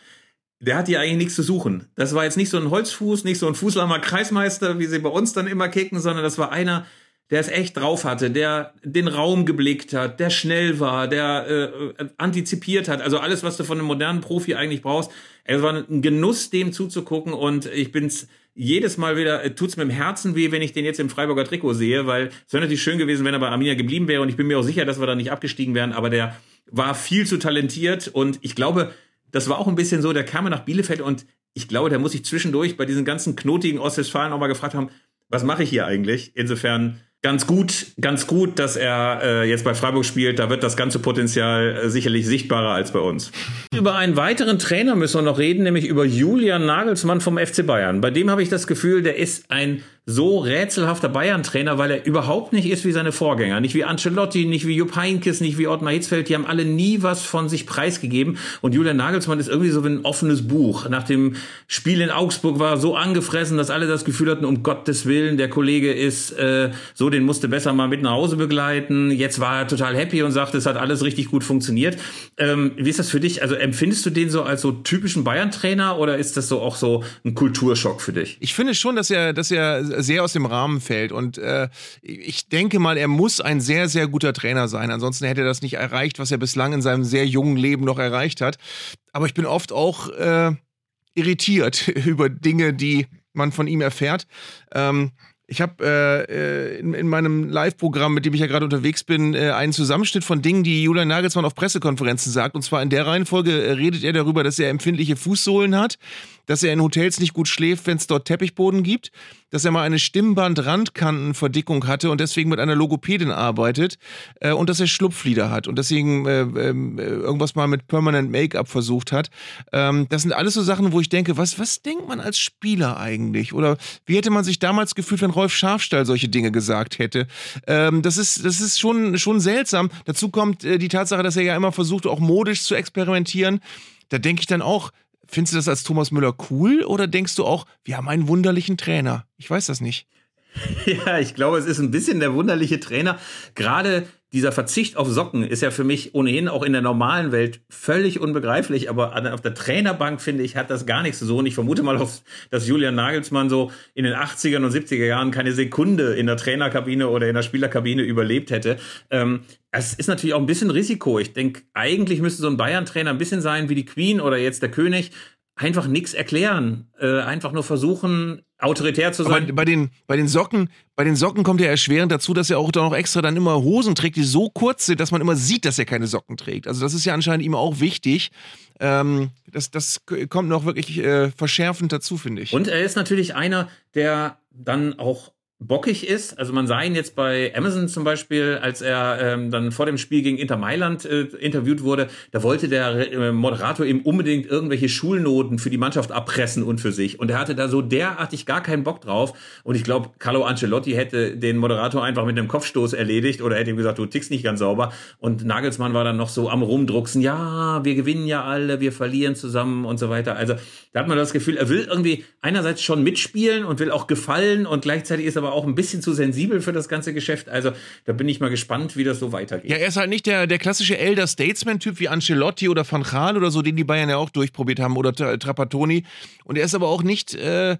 der hat hier eigentlich nichts zu suchen. Das war jetzt nicht so ein Holzfuß, nicht so ein Fußlammer Kreismeister, wie sie bei uns dann immer kicken, sondern das war einer, der es echt drauf hatte, der den Raum geblickt hat, der schnell war, der äh, antizipiert hat. Also alles, was du von einem modernen Profi eigentlich brauchst. Es war ein Genuss, dem zuzugucken und ich bin's jedes Mal wieder, äh, tut's mir im Herzen weh, wenn ich den jetzt im Freiburger Trikot sehe, weil es wäre natürlich schön gewesen, wenn er bei Arminia geblieben wäre und ich bin mir auch sicher, dass wir da nicht abgestiegen wären, aber der war viel zu talentiert und ich glaube, das war auch ein bisschen so, der kam nach Bielefeld und ich glaube, der muss sich zwischendurch bei diesen ganzen knotigen Ostwestfalen auch mal gefragt haben, was mache ich hier eigentlich? Insofern ganz gut, ganz gut, dass er äh, jetzt bei Freiburg spielt. Da wird das ganze Potenzial äh, sicherlich sichtbarer als bei uns. Über einen weiteren Trainer müssen wir noch reden, nämlich über Julian Nagelsmann vom FC Bayern. Bei dem habe ich das Gefühl, der ist ein so rätselhafter Bayern-Trainer, weil er überhaupt nicht ist wie seine Vorgänger. Nicht wie Ancelotti, nicht wie Jupp Heynckes, nicht wie Ottmar Hitzfeld. Die haben alle nie was von sich preisgegeben. Und Julian Nagelsmann ist irgendwie so wie ein offenes Buch. Nach dem Spiel in Augsburg war er so angefressen, dass alle das Gefühl hatten, um Gottes Willen, der Kollege ist äh, so, den musste besser mal mit nach Hause begleiten. Jetzt war er total happy und sagte, es hat alles richtig gut funktioniert. Ähm, wie ist das für dich? Also empfindest du den so als so typischen Bayern-Trainer oder ist das so auch so ein Kulturschock für dich? Ich finde schon, dass er, dass er sehr aus dem Rahmen fällt. Und äh, ich denke mal, er muss ein sehr, sehr guter Trainer sein. Ansonsten hätte er das nicht erreicht, was er bislang in seinem sehr jungen Leben noch erreicht hat. Aber ich bin oft auch äh, irritiert [laughs] über Dinge, die man von ihm erfährt. Ähm, ich habe äh, äh, in, in, meinem Live-Programm, mit dem ich ja gerade unterwegs bin, äh, einen Zusammenschnitt von Dingen, die Julian Nagelsmann auf Pressekonferenzen sagt. Und zwar in der Reihenfolge äh, redet er darüber, dass er empfindliche Fußsohlen hat, dass er in Hotels nicht gut schläft, wenn es dort Teppichboden gibt, dass er mal eine Stimmband-Randkantenverdickung hatte und deswegen mit einer Logopädin arbeitet äh, und dass er Schlupflieder hat und deswegen äh, ähm, äh, irgendwas mal mit Permanent Make-up versucht hat. Ähm, das sind alles so Sachen, wo ich denke, was, was denkt man als Spieler eigentlich? Oder wie hätte man sich damals gefühlt, wenn Rolf Schafstall solche Dinge gesagt hätte? Ähm, das ist, das ist schon, schon seltsam. Dazu kommt äh, die Tatsache, dass er ja immer versucht, auch modisch zu experimentieren. Da denke ich dann auch, Findest du das als Thomas Müller cool oder denkst du auch, wir haben einen wunderlichen Trainer? Ich weiß das nicht. [laughs] Ja, ich glaube, es ist ein bisschen der wunderliche Trainer. Gerade dieser Verzicht auf Socken ist ja für mich ohnehin auch in der normalen Welt völlig unbegreiflich, aber auf der Trainerbank finde ich, hat das gar nichts so. Und ich vermute mal, dass Julian Nagelsmann so in den 80er und 70er Jahren keine Sekunde in der Trainerkabine oder in der Spielerkabine überlebt hätte. Ähm, es ist natürlich auch ein bisschen Risiko. Ich denke, eigentlich müsste so ein Bayern-Trainer ein bisschen sein wie die Queen oder jetzt der König, einfach nichts erklären, äh, einfach nur versuchen, autoritär zu sein. Aber bei den, bei den Socken, bei den Socken kommt ja erschwerend dazu, dass er auch da noch extra dann immer Hosen trägt, die so kurz sind, dass man immer sieht, dass er keine Socken trägt. Also das ist ja anscheinend ihm auch wichtig. Ähm, das, das kommt noch wirklich äh, verschärfend dazu, finde ich. Und er ist natürlich einer, der dann auch bockig ist. Also man sah ihn jetzt bei Amazon zum Beispiel, als er ähm, dann vor dem Spiel gegen Inter Mailand äh, interviewt wurde, da wollte der äh, Moderator ihm unbedingt irgendwelche Schulnoten für die Mannschaft abpressen und für sich. Und er hatte da so derartig gar keinen Bock drauf. Und ich glaube, Carlo Ancelotti hätte den Moderator einfach mit einem Kopfstoß erledigt oder hätte ihm gesagt, du tickst nicht ganz sauber. Und Nagelsmann war dann noch so am rumdrucksen, ja, wir gewinnen ja alle, wir verlieren zusammen und so weiter. Also da hat man das Gefühl, er will irgendwie einerseits schon mitspielen und will auch gefallen und gleichzeitig ist aber aber auch ein bisschen zu sensibel für das ganze Geschäft. Also da bin ich mal gespannt, wie das so weitergeht. Ja, er ist halt nicht der, der klassische Elder Statesman-Typ wie Ancelotti oder Van Gaal oder so, den die Bayern ja auch durchprobiert haben oder Trapattoni. Und er ist aber auch nicht äh,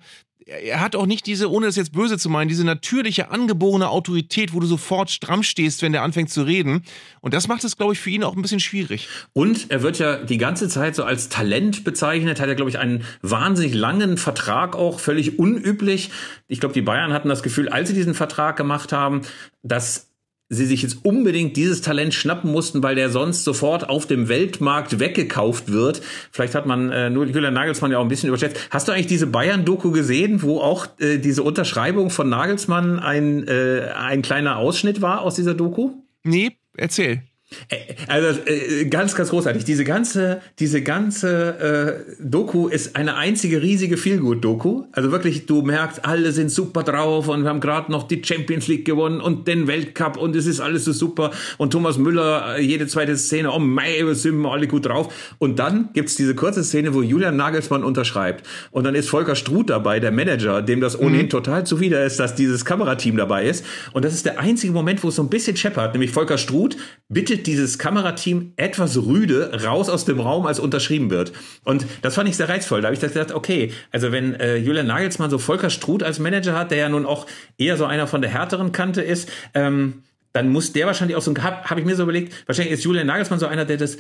er hat auch nicht diese, ohne das jetzt böse zu meinen, diese natürliche angeborene Autorität, wo du sofort stramm stehst, wenn der anfängt zu reden. Und das macht es, glaube ich, für ihn auch ein bisschen schwierig. Und er wird ja die ganze Zeit so als Talent bezeichnet, hat er, glaube ich, einen wahnsinnig langen Vertrag auch, völlig unüblich. Ich glaube, die Bayern hatten das Gefühl, als sie diesen Vertrag gemacht haben, dass sie sich jetzt unbedingt dieses Talent schnappen mussten, weil der sonst sofort auf dem Weltmarkt weggekauft wird. Vielleicht hat man äh, nur Julian Nagelsmann ja auch ein bisschen überschätzt. Hast du eigentlich diese Bayern-Doku gesehen, wo auch äh, diese Unterschreibung von Nagelsmann ein, äh, ein kleiner Ausschnitt war aus dieser Doku? Nee, erzähl. Äh, also äh, ganz, ganz großartig. Diese ganze, diese ganze äh, Doku ist eine einzige riesige Feelgood-Doku. Also wirklich, du merkst, alle sind super drauf und wir haben gerade noch die Champions League gewonnen und den Weltcup und es ist alles so super. Und Thomas Müller, äh, jede zweite Szene, oh mei, wir sind alle gut drauf. Und dann gibt's diese kurze Szene, wo Julian Nagelsmann unterschreibt. Und dann ist Volker Struth dabei, der Manager, dem das ohnehin mhm. total zuwider ist, dass dieses Kamerateam dabei ist. Und das ist der einzige Moment, wo es so ein bisschen scheppert, nämlich Volker Struth bittet bittet dieses Kamerateam etwas rüde raus aus dem Raum, als unterschrieben wird. Und das fand ich sehr reizvoll. Da habe ich gedacht, okay, also wenn äh, Julian Nagelsmann so Volker Struth als Manager hat, der ja nun auch eher so einer von der härteren Kante ist, ähm, dann muss der wahrscheinlich auch so ein, habe hab ich mir so überlegt, wahrscheinlich ist Julian Nagelsmann so einer, der das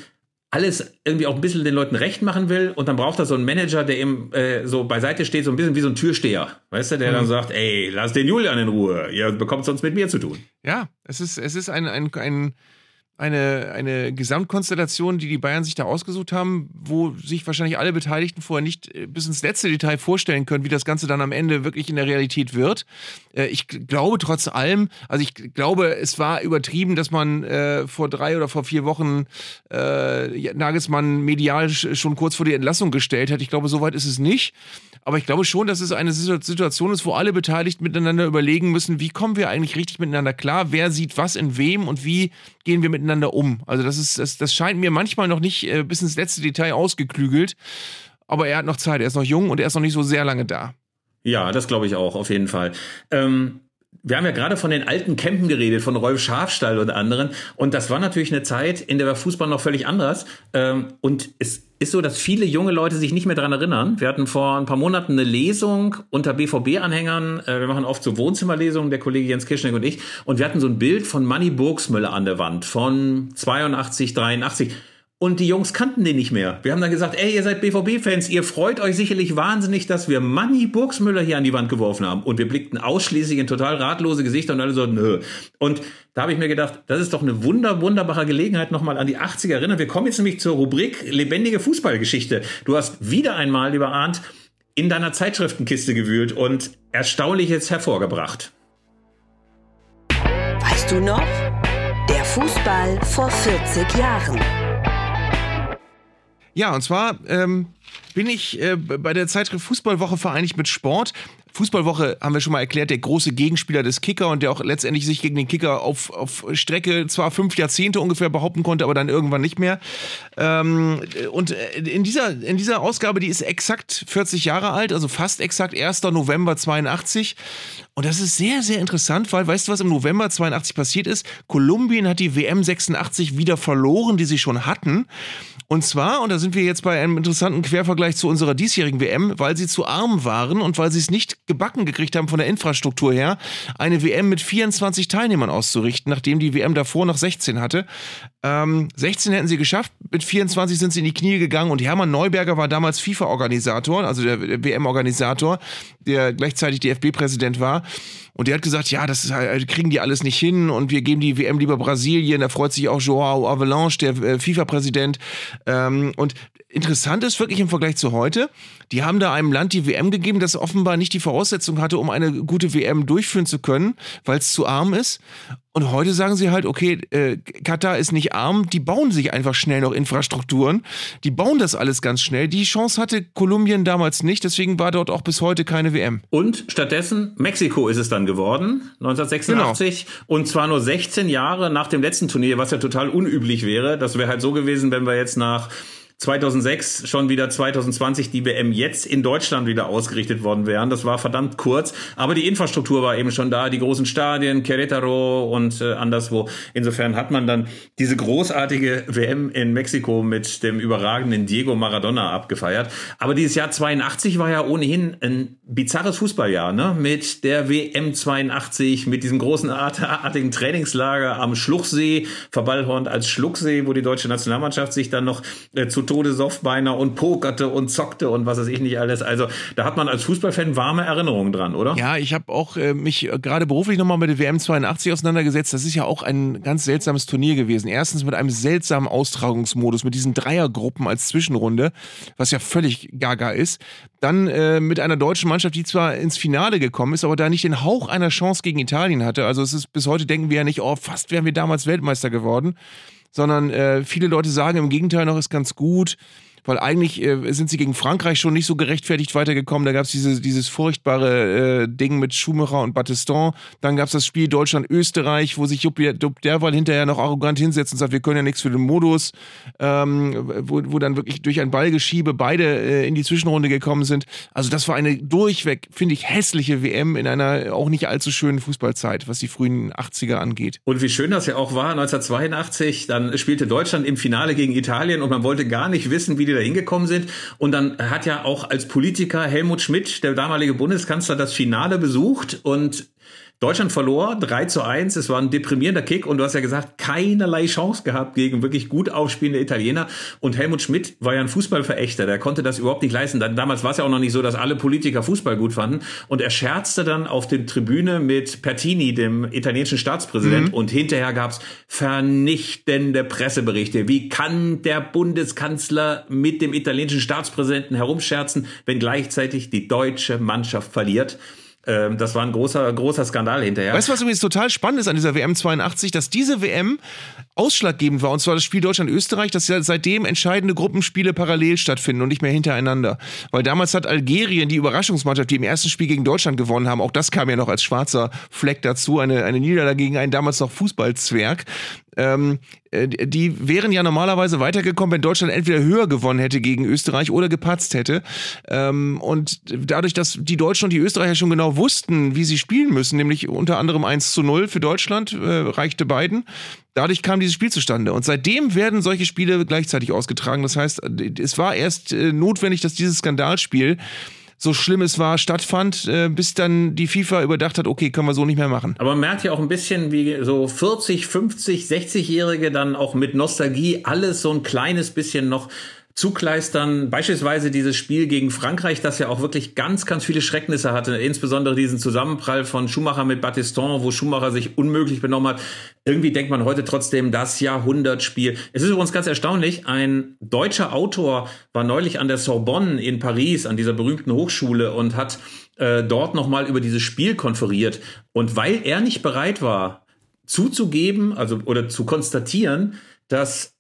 alles irgendwie auch ein bisschen den Leuten recht machen will und dann braucht er so einen Manager, der ihm äh, so beiseite steht, so ein bisschen wie so ein Türsteher, weißt du, der mhm. dann sagt, ey, lass den Julian in Ruhe, ihr bekommt sonst mit mir zu tun. Ja, es ist, es ist ein, ein, ein eine, eine Gesamtkonstellation, die die Bayern sich da ausgesucht haben, wo sich wahrscheinlich alle Beteiligten vorher nicht äh, bis ins letzte Detail vorstellen können, wie das Ganze dann am Ende wirklich in der Realität wird. Äh, ich glaube trotz allem, also ich glaube, es war übertrieben, dass man äh, vor drei oder vor vier Wochen äh, Nagelsmann medial schon kurz vor die Entlassung gestellt hat. Ich glaube, soweit ist es nicht. Aber ich glaube schon, dass es eine Situation ist, wo alle Beteiligten miteinander überlegen müssen, wie kommen wir eigentlich richtig miteinander klar, wer sieht was in wem und wie gehen wir miteinander um. Also das ist, das, das scheint mir manchmal noch nicht äh, bis ins letzte Detail ausgeklügelt. Aber er hat noch Zeit, er ist noch jung und er ist noch nicht so sehr lange da. Ja, das glaube ich auch, auf jeden Fall. Ähm, wir haben ja gerade von den alten Campen geredet, von Rolf Schafstall und anderen. Und das war natürlich eine Zeit, in der war Fußball noch völlig anders. Ähm, und es ist so, dass viele junge Leute sich nicht mehr dran erinnern. Wir hatten vor ein paar Monaten eine Lesung unter BVB-Anhängern. Äh, wir machen oft so Wohnzimmerlesungen, der Kollege Jens Kirschneck und ich. Und wir hatten so ein Bild von Manny Burgsmüller an der Wand von 82, 83. Und die Jungs kannten den nicht mehr. Wir haben dann gesagt, ey, ihr seid BVB-Fans, ihr freut euch sicherlich wahnsinnig, dass wir Manny Burgsmüller hier an die Wand geworfen haben. Und wir blickten ausschließlich in total ratlose Gesichter und alle so, nö. Und da habe ich mir gedacht, das ist doch eine wunder, wunderbare Gelegenheit, nochmal an die 80er erinnern. Wir kommen jetzt nämlich zur Rubrik lebendige Fußballgeschichte. Du hast wieder einmal, lieber Arndt, in deiner Zeitschriftenkiste gewühlt und Erstaunliches hervorgebracht. Weißt du noch? Der Fußball vor 40 Jahren. Ja, und zwar ähm, bin ich äh, bei der Zeitschrift Fußballwoche vereinigt mit Sport. Fußballwoche haben wir schon mal erklärt, der große Gegenspieler des Kicker und der auch letztendlich sich gegen den Kicker auf, auf Strecke zwar fünf Jahrzehnte ungefähr behaupten konnte, aber dann irgendwann nicht mehr. Ähm, und in dieser, in dieser Ausgabe, die ist exakt 40 Jahre alt, also fast exakt 1. November 82. Und das ist sehr, sehr interessant, weil weißt du, was im November 82 passiert ist? Kolumbien hat die WM 86 wieder verloren, die sie schon hatten. Und zwar, und da sind wir jetzt bei einem interessanten Quervergleich zu unserer diesjährigen WM, weil sie zu arm waren und weil sie es nicht gebacken gekriegt haben von der Infrastruktur her, eine WM mit 24 Teilnehmern auszurichten, nachdem die WM davor noch 16 hatte. Ähm, 16 hätten sie geschafft, mit 24 sind sie in die Knie gegangen und Hermann Neuberger war damals FIFA-Organisator, also der, WM-Organisator, der gleichzeitig DFB-Präsident war. Und der hat gesagt, ja, das halt, kriegen die alles nicht hin und wir geben die WM lieber Brasilien. Da freut sich auch Joao Avalanche, der äh, FIFA-Präsident. Ähm, und interessant ist wirklich im Vergleich zu heute, die haben da einem Land die WM gegeben, das offenbar nicht die Voraussetzung hatte, um eine gute WM durchführen zu können, weil es zu arm ist. Und heute sagen sie halt, okay, äh, Katar ist nicht arm, die bauen sich einfach schnell noch Infrastrukturen, die bauen das alles ganz schnell. Die Chance hatte Kolumbien damals nicht, deswegen war dort auch bis heute keine WM. Und stattdessen Mexiko ist es dann geworden, 1986. Genau. Und zwar nur 16 Jahre nach dem letzten Turnier, was ja total unüblich wäre. Das wäre halt so gewesen, wenn wir jetzt nach 2006 schon wieder 2020 die WM jetzt in Deutschland wieder ausgerichtet worden wären. Das war verdammt kurz, aber die Infrastruktur war eben schon da, die großen Stadien, Querétaro und äh, anderswo. Insofern hat man dann diese großartige WM in Mexiko mit dem überragenden Diego Maradona abgefeiert. Aber dieses Jahr 82 war ja ohnehin ein bizarres Fußballjahr, ne? Mit der WM 82, mit diesem großen artigen Trainingslager am Schluchsee, verballhornt als Schlucksee, wo die deutsche Nationalmannschaft sich dann noch äh, zu Tode beinahe und pokerte und zockte und was weiß ich nicht alles. Also da hat man als Fußballfan warme Erinnerungen dran, oder? Ja, ich habe auch äh, mich äh, gerade beruflich nochmal mit der WM 82 auseinandergesetzt. Das ist ja auch ein ganz seltsames Turnier gewesen. Erstens mit einem seltsamen Austragungsmodus, mit diesen Dreiergruppen als Zwischenrunde, was ja völlig gaga ist. Dann äh, mit einer deutschen Mannschaft, die zwar ins Finale gekommen ist, aber da nicht den Hauch einer Chance gegen Italien hatte. Also es ist bis heute denken wir ja nicht, oh, fast wären wir damals Weltmeister geworden sondern äh, viele Leute sagen im Gegenteil noch, ist ganz gut weil eigentlich äh, sind sie gegen Frankreich schon nicht so gerechtfertigt weitergekommen. Da gab es diese, dieses furchtbare äh, Ding mit Schumacher und Battiston. Dann gab es das Spiel Deutschland-Österreich, wo sich Jupp, Derwal hinterher noch arrogant hinsetzt und sagt, wir können ja nichts für den Modus, ähm, wo, wo dann wirklich durch ein Ballgeschiebe beide äh, in die Zwischenrunde gekommen sind. Also das war eine durchweg, finde ich, hässliche WM in einer auch nicht allzu schönen Fußballzeit, was die frühen 80er angeht. Und wie schön das ja auch war, 1982, dann spielte Deutschland im Finale gegen Italien und man wollte gar nicht wissen, wie die da hingekommen sind. Und dann hat ja auch als Politiker Helmut Schmidt, der damalige Bundeskanzler, das Finale besucht und Deutschland verlor 3 zu 1. Es war ein deprimierender Kick und du hast ja gesagt, keinerlei Chance gehabt gegen wirklich gut aufspielende Italiener. Und Helmut Schmidt war ja ein Fußballverächter. Der konnte das überhaupt nicht leisten. Damals war es ja auch noch nicht so, dass alle Politiker Fußball gut fanden. Und er scherzte dann auf der Tribüne mit Pertini, dem italienischen Staatspräsident. Mhm. Und hinterher gab's vernichtende Presseberichte. Wie kann der Bundeskanzler mit dem italienischen Staatspräsidenten herumscherzen, wenn gleichzeitig die deutsche Mannschaft verliert? Ähm, das war ein großer, großer Skandal hinterher. Weißt du, was übrigens total spannend ist an dieser WM 82, dass diese WM ausschlaggebend war, und zwar das Spiel Deutschland-Österreich, dass ja seitdem entscheidende Gruppenspiele parallel stattfinden und nicht mehr hintereinander. Weil damals hat Algerien die Überraschungsmannschaft, die im ersten Spiel gegen Deutschland gewonnen haben, auch das kam ja noch als schwarzer Fleck dazu, eine, eine Niederlage gegen einen damals noch Fußballzwerg, ähm, äh, die wären ja normalerweise weitergekommen, wenn Deutschland entweder höher gewonnen hätte gegen Österreich oder gepatzt hätte. Ähm, und dadurch, dass die Deutschen und die Österreicher schon genau wussten, wie sie spielen müssen, nämlich unter anderem 1 zu 0 für Deutschland, äh, reichte beiden. Dadurch kam dieses Spiel zustande. Und seitdem werden solche Spiele gleichzeitig ausgetragen. Das heißt, es war erst äh, notwendig, dass dieses Skandalspiel so schlimm es war, stattfand, äh, bis dann die FIFA überdacht hat, okay, können wir so nicht mehr machen. Aber man merkt ja auch ein bisschen, wie so 40, 50, 60-Jährige dann auch mit Nostalgie alles so ein kleines bisschen noch zukleistern. Beispielsweise dieses Spiel gegen Frankreich, das ja auch wirklich ganz, ganz viele Schrecknisse hatte. Insbesondere diesen Zusammenprall von Schumacher mit Battiston, wo Schumacher sich unmöglich benommen hat. Irgendwie denkt man heute trotzdem das Jahrhundertspiel. Es ist übrigens ganz erstaunlich. Ein deutscher Autor war neulich an der Sorbonne in Paris, an dieser berühmten Hochschule und hat äh, dort nochmal über dieses Spiel konferiert. Und weil er nicht bereit war, zuzugeben, also oder zu konstatieren, dass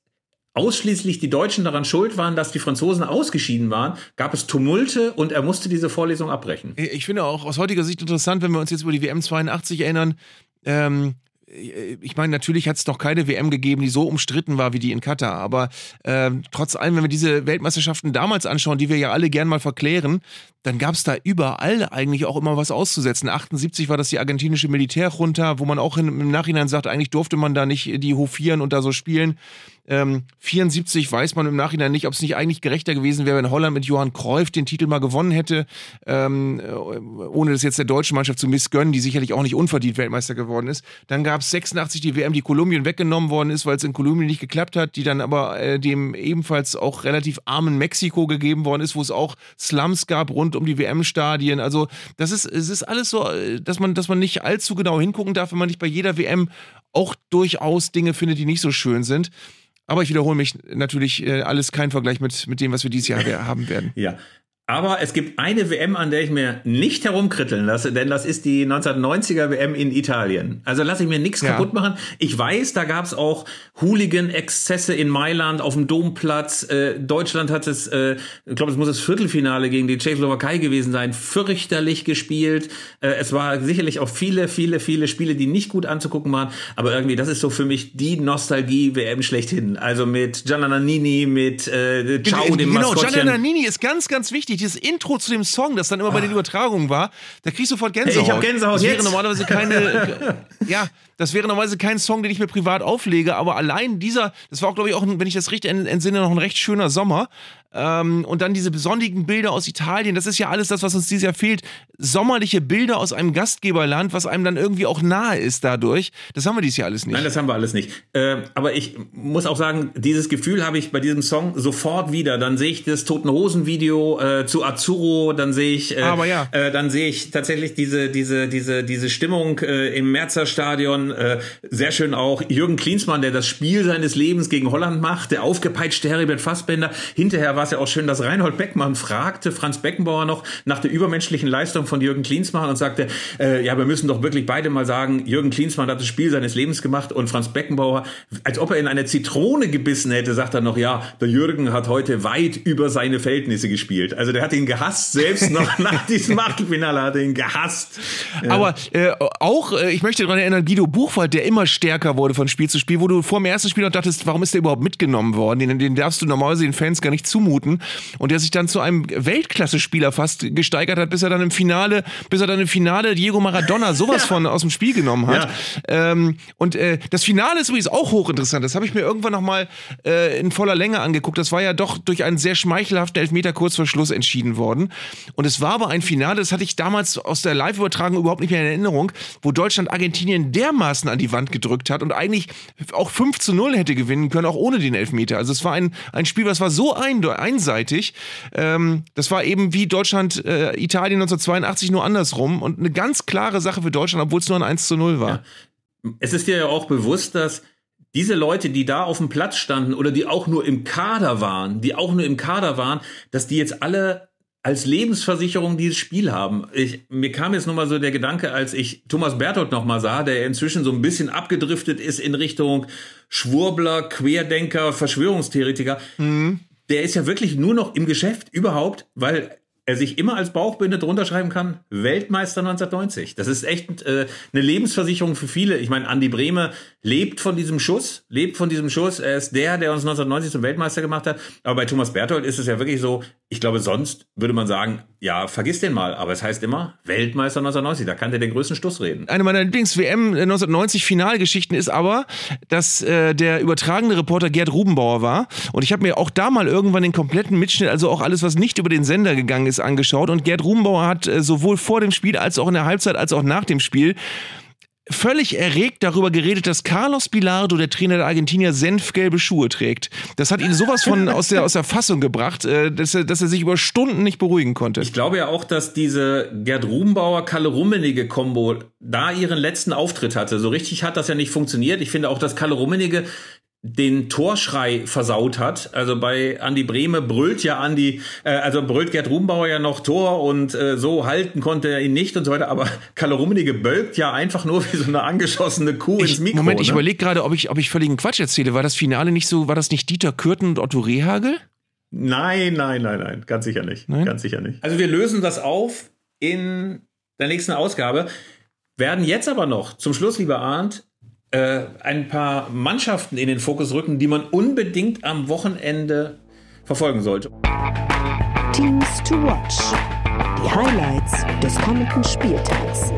ausschließlich die Deutschen daran schuld waren, dass die Franzosen ausgeschieden waren, gab es Tumulte und er musste diese Vorlesung abbrechen. Ich finde auch aus heutiger Sicht interessant, wenn wir uns jetzt über die WM 82 erinnern. Ähm, ich meine, natürlich hat es noch keine WM gegeben, die so umstritten war wie die in Katar. Aber äh, trotz allem, wenn wir diese Weltmeisterschaften damals anschauen, die wir ja alle gern mal verklären, dann gab es da überall eigentlich auch immer was auszusetzen. 78 war das die argentinische Militärjunta, wo man auch im Nachhinein sagt, eigentlich durfte man da nicht die hofieren und da so spielen. Ähm, 74 weiß man im Nachhinein nicht, ob es nicht eigentlich gerechter gewesen wäre, wenn Holland mit Johann Cruyff den Titel mal gewonnen hätte, ähm, ohne das jetzt der deutschen Mannschaft zu missgönnen, die sicherlich auch nicht unverdient Weltmeister geworden ist. Dann gab es 86 die WM, die Kolumbien weggenommen worden ist, weil es in Kolumbien nicht geklappt hat, die dann aber äh, dem ebenfalls auch relativ armen Mexiko gegeben worden ist, wo es auch Slums gab rund um die WM-Stadien. Also das ist, es ist alles so, äh, dass man, dass man nicht allzu genau hingucken darf, wenn man nicht bei jeder WM auch durchaus Dinge finde, die nicht so schön sind. Aber ich wiederhole mich natürlich, äh, alles kein Vergleich mit, mit dem, was wir dieses Jahr haben werden. Ja, aber es gibt eine WM, an der ich mir nicht herumkritteln lasse, denn das ist die 1990er WM in Italien. Also lasse ich mir nichts ja. kaputt machen. Ich weiß, da gab es auch Hooligan-Exzesse in Mailand auf dem Domplatz. Äh, Deutschland hat es, äh, ich glaube, es muss das Viertelfinale gegen die Tschechoslowakei gewesen sein, fürchterlich gespielt. Äh, es war sicherlich auch viele, viele, viele Spiele, die nicht gut anzugucken waren. Aber irgendwie, das ist so für mich die Nostalgie-WM schlechthin. Also mit Gianna Nannini, mit äh, Ciao, dem genau, Maskottchen. Gianna Nannini ist ganz, ganz wichtig dieses Intro zu dem Song, das dann immer bei den Übertragungen war, da krieg ich sofort Gänsehaut. Hey, ich hab Gänsehaut das wäre jetzt. normalerweise keine, [laughs] ja, das wäre normalerweise kein Song, den ich mir privat auflege, aber allein dieser, das war auch, glaube ich, auch, wenn ich das richtig entsinne, noch ein recht schöner Sommer. Ähm, und dann diese besonnigen Bilder aus Italien, das ist ja alles das, was uns dieses Jahr fehlt. Sommerliche Bilder aus einem Gastgeberland, was einem dann irgendwie auch nahe ist dadurch. Das haben wir dieses Jahr alles nicht. Nein, das haben wir alles nicht. Äh, aber ich muss auch sagen, dieses Gefühl habe ich bei diesem Song sofort wieder. Dann sehe ich das Toten Hosen Video äh, zu Azzurro, dann sehe ich, äh, aber ja. äh, dann sehe ich tatsächlich diese diese diese diese Stimmung äh, im Merzer Stadion. Äh, sehr schön auch Jürgen Klinsmann, der das Spiel seines Lebens gegen Holland macht, der aufgepeitschte Heribert Fassbender. Hinterher war es ja auch schön, dass Reinhold Beckmann fragte Franz Beckenbauer noch nach der übermenschlichen Leistung von Jürgen Klinsmann und sagte, äh, ja, wir müssen doch wirklich beide mal sagen, Jürgen Klinsmann hat das Spiel seines Lebens gemacht und Franz Beckenbauer, als ob er in eine Zitrone gebissen hätte, sagt er noch, ja, der Jürgen hat heute weit über seine Verhältnisse gespielt. Also der hat ihn gehasst, selbst noch [laughs] nach diesem Achtelfinale hat er ihn gehasst. Ja. Aber äh, auch, äh, ich möchte daran erinnern, Guido Buchwald, der immer stärker wurde von Spiel zu Spiel, wo du vor dem ersten Spiel noch dachtest, warum ist der überhaupt mitgenommen worden? Den, den darfst du normalerweise den Fans gar nicht zumuten. Und der sich dann zu einem Weltklasse-Spieler fast gesteigert hat, bis er dann im Finale, bis er dann im Finale Diego Maradona [laughs] sowas von aus dem Spiel genommen hat. Ja. Ähm, und äh, das Finale ist übrigens auch hochinteressant. Das habe ich mir irgendwann nochmal äh, in voller Länge angeguckt. Das war ja doch durch einen sehr schmeichelhaften Elfmeter kurz vor Schluss entschieden worden. Und es war aber ein Finale, das hatte ich damals aus der Live-Übertragung überhaupt nicht mehr in Erinnerung, wo Deutschland Argentinien dermaßen an die Wand gedrückt hat und eigentlich auch 5 zu 0 hätte gewinnen können, auch ohne den Elfmeter. Also es war ein, ein Spiel, was war so ein, einseitig. Ähm, das war eben wie Deutschland, äh, Italien 1982 nur andersrum und eine ganz klare Sache für Deutschland, obwohl es nur ein 1 zu 0 war. Ja. Es ist dir ja auch bewusst, dass diese Leute, die da auf dem Platz standen oder die auch nur im Kader waren, die auch nur im Kader waren, dass die jetzt alle als Lebensversicherung dieses Spiel haben. Ich, mir kam jetzt nochmal so der Gedanke, als ich Thomas Berthold nochmal sah, der inzwischen so ein bisschen abgedriftet ist in Richtung Schwurbler, Querdenker, Verschwörungstheoretiker. Mhm. Der ist ja wirklich nur noch im Geschäft überhaupt, weil er sich immer als Bauchbinde drunter schreiben kann, Weltmeister 1990. Das ist echt äh, eine Lebensversicherung für viele. Ich meine, Andi Brehme lebt von diesem Schuss, lebt von diesem Schuss. Er ist der, der uns 1990 zum Weltmeister gemacht hat. Aber bei Thomas Berthold ist es ja wirklich so, ich glaube, sonst würde man sagen, ja, vergiss den mal. Aber es heißt immer Weltmeister 1990. Da kann der den größten Stuss reden. Eine meiner Lieblings-WM 1990 Finalgeschichten ist aber, dass äh, der übertragene Reporter Gerd Rubenbauer war. Und ich habe mir auch da mal irgendwann den kompletten Mitschnitt, also auch alles, was nicht über den Sender gegangen ist, angeschaut. Und Gerd Rubenbauer hat äh, sowohl vor dem Spiel als auch in der Halbzeit als auch nach dem Spiel völlig erregt darüber geredet, dass Carlos Bilardo, der Trainer der Argentinier, senfgelbe Schuhe trägt. Das hat ihn sowas von aus der, aus der Fassung gebracht, äh, dass, er, dass er sich über Stunden nicht beruhigen konnte. Ich glaube ja auch, dass diese Gerd Rubenbauer, Kalle Rummenigge Kombo da ihren letzten Auftritt hatte. So richtig hat das ja nicht funktioniert. Ich finde auch, dass Kalle Rummenigge den Torschrei versaut hat. Also bei Andi Brehme brüllt ja Andi, äh, also brüllt Gerd Rubenbauer ja noch Tor und äh, so halten konnte er ihn nicht und so weiter. Aber [laughs] Kalle Rummenigge bölkt ja einfach nur wie so eine angeschossene Kuh ich, ins Mikro. Moment, ich ne? überlege gerade, ob ich, ob ich völligen Quatsch erzähle. War das Finale nicht so, war das nicht Dieter Kürten und Otto Rehagel? Nein, nein, nein, nein, ganz sicher nicht. Nein? Ganz sicher nicht. Also wir lösen das auf in der nächsten Ausgabe. Werden jetzt aber noch zum Schluss, lieber Arndt, äh, ein paar Mannschaften in den Fokus rücken, die man unbedingt am Wochenende verfolgen sollte. Teams to watch. Die Highlights des kommenden Spieltags.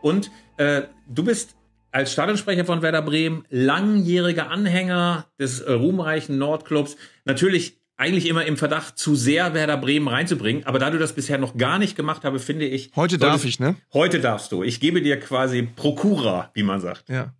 Und äh, du bist als Stadionsprecher von Werder Bremen langjähriger Anhänger des äh, ruhmreichen Nordclubs. Natürlich eigentlich immer im Verdacht, zu sehr Werder Bremen reinzubringen. Aber da du das bisher noch gar nicht gemacht habe, finde ich. Heute darf ich, ne? Heute darfst du. Ich gebe dir quasi Prokura, wie man sagt. Ja.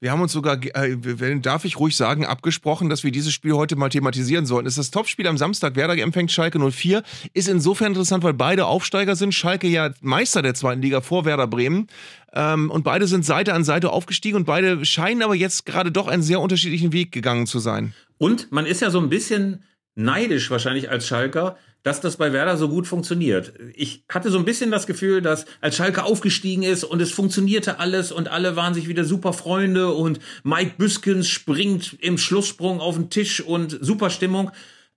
Wir haben uns sogar, äh, darf ich ruhig sagen, abgesprochen, dass wir dieses Spiel heute mal thematisieren sollten. Es ist das Topspiel am Samstag. Werder empfängt Schalke 04. Ist insofern interessant, weil beide Aufsteiger sind. Schalke ja Meister der zweiten Liga vor Werder Bremen. Ähm, und beide sind Seite an Seite aufgestiegen und beide scheinen aber jetzt gerade doch einen sehr unterschiedlichen Weg gegangen zu sein. Und man ist ja so ein bisschen neidisch wahrscheinlich als Schalker, dass das bei Werder so gut funktioniert. Ich hatte so ein bisschen das Gefühl, dass als Schalke aufgestiegen ist und es funktionierte alles und alle waren sich wieder super Freunde und Mike Büskens springt im Schlusssprung auf den Tisch und super Stimmung.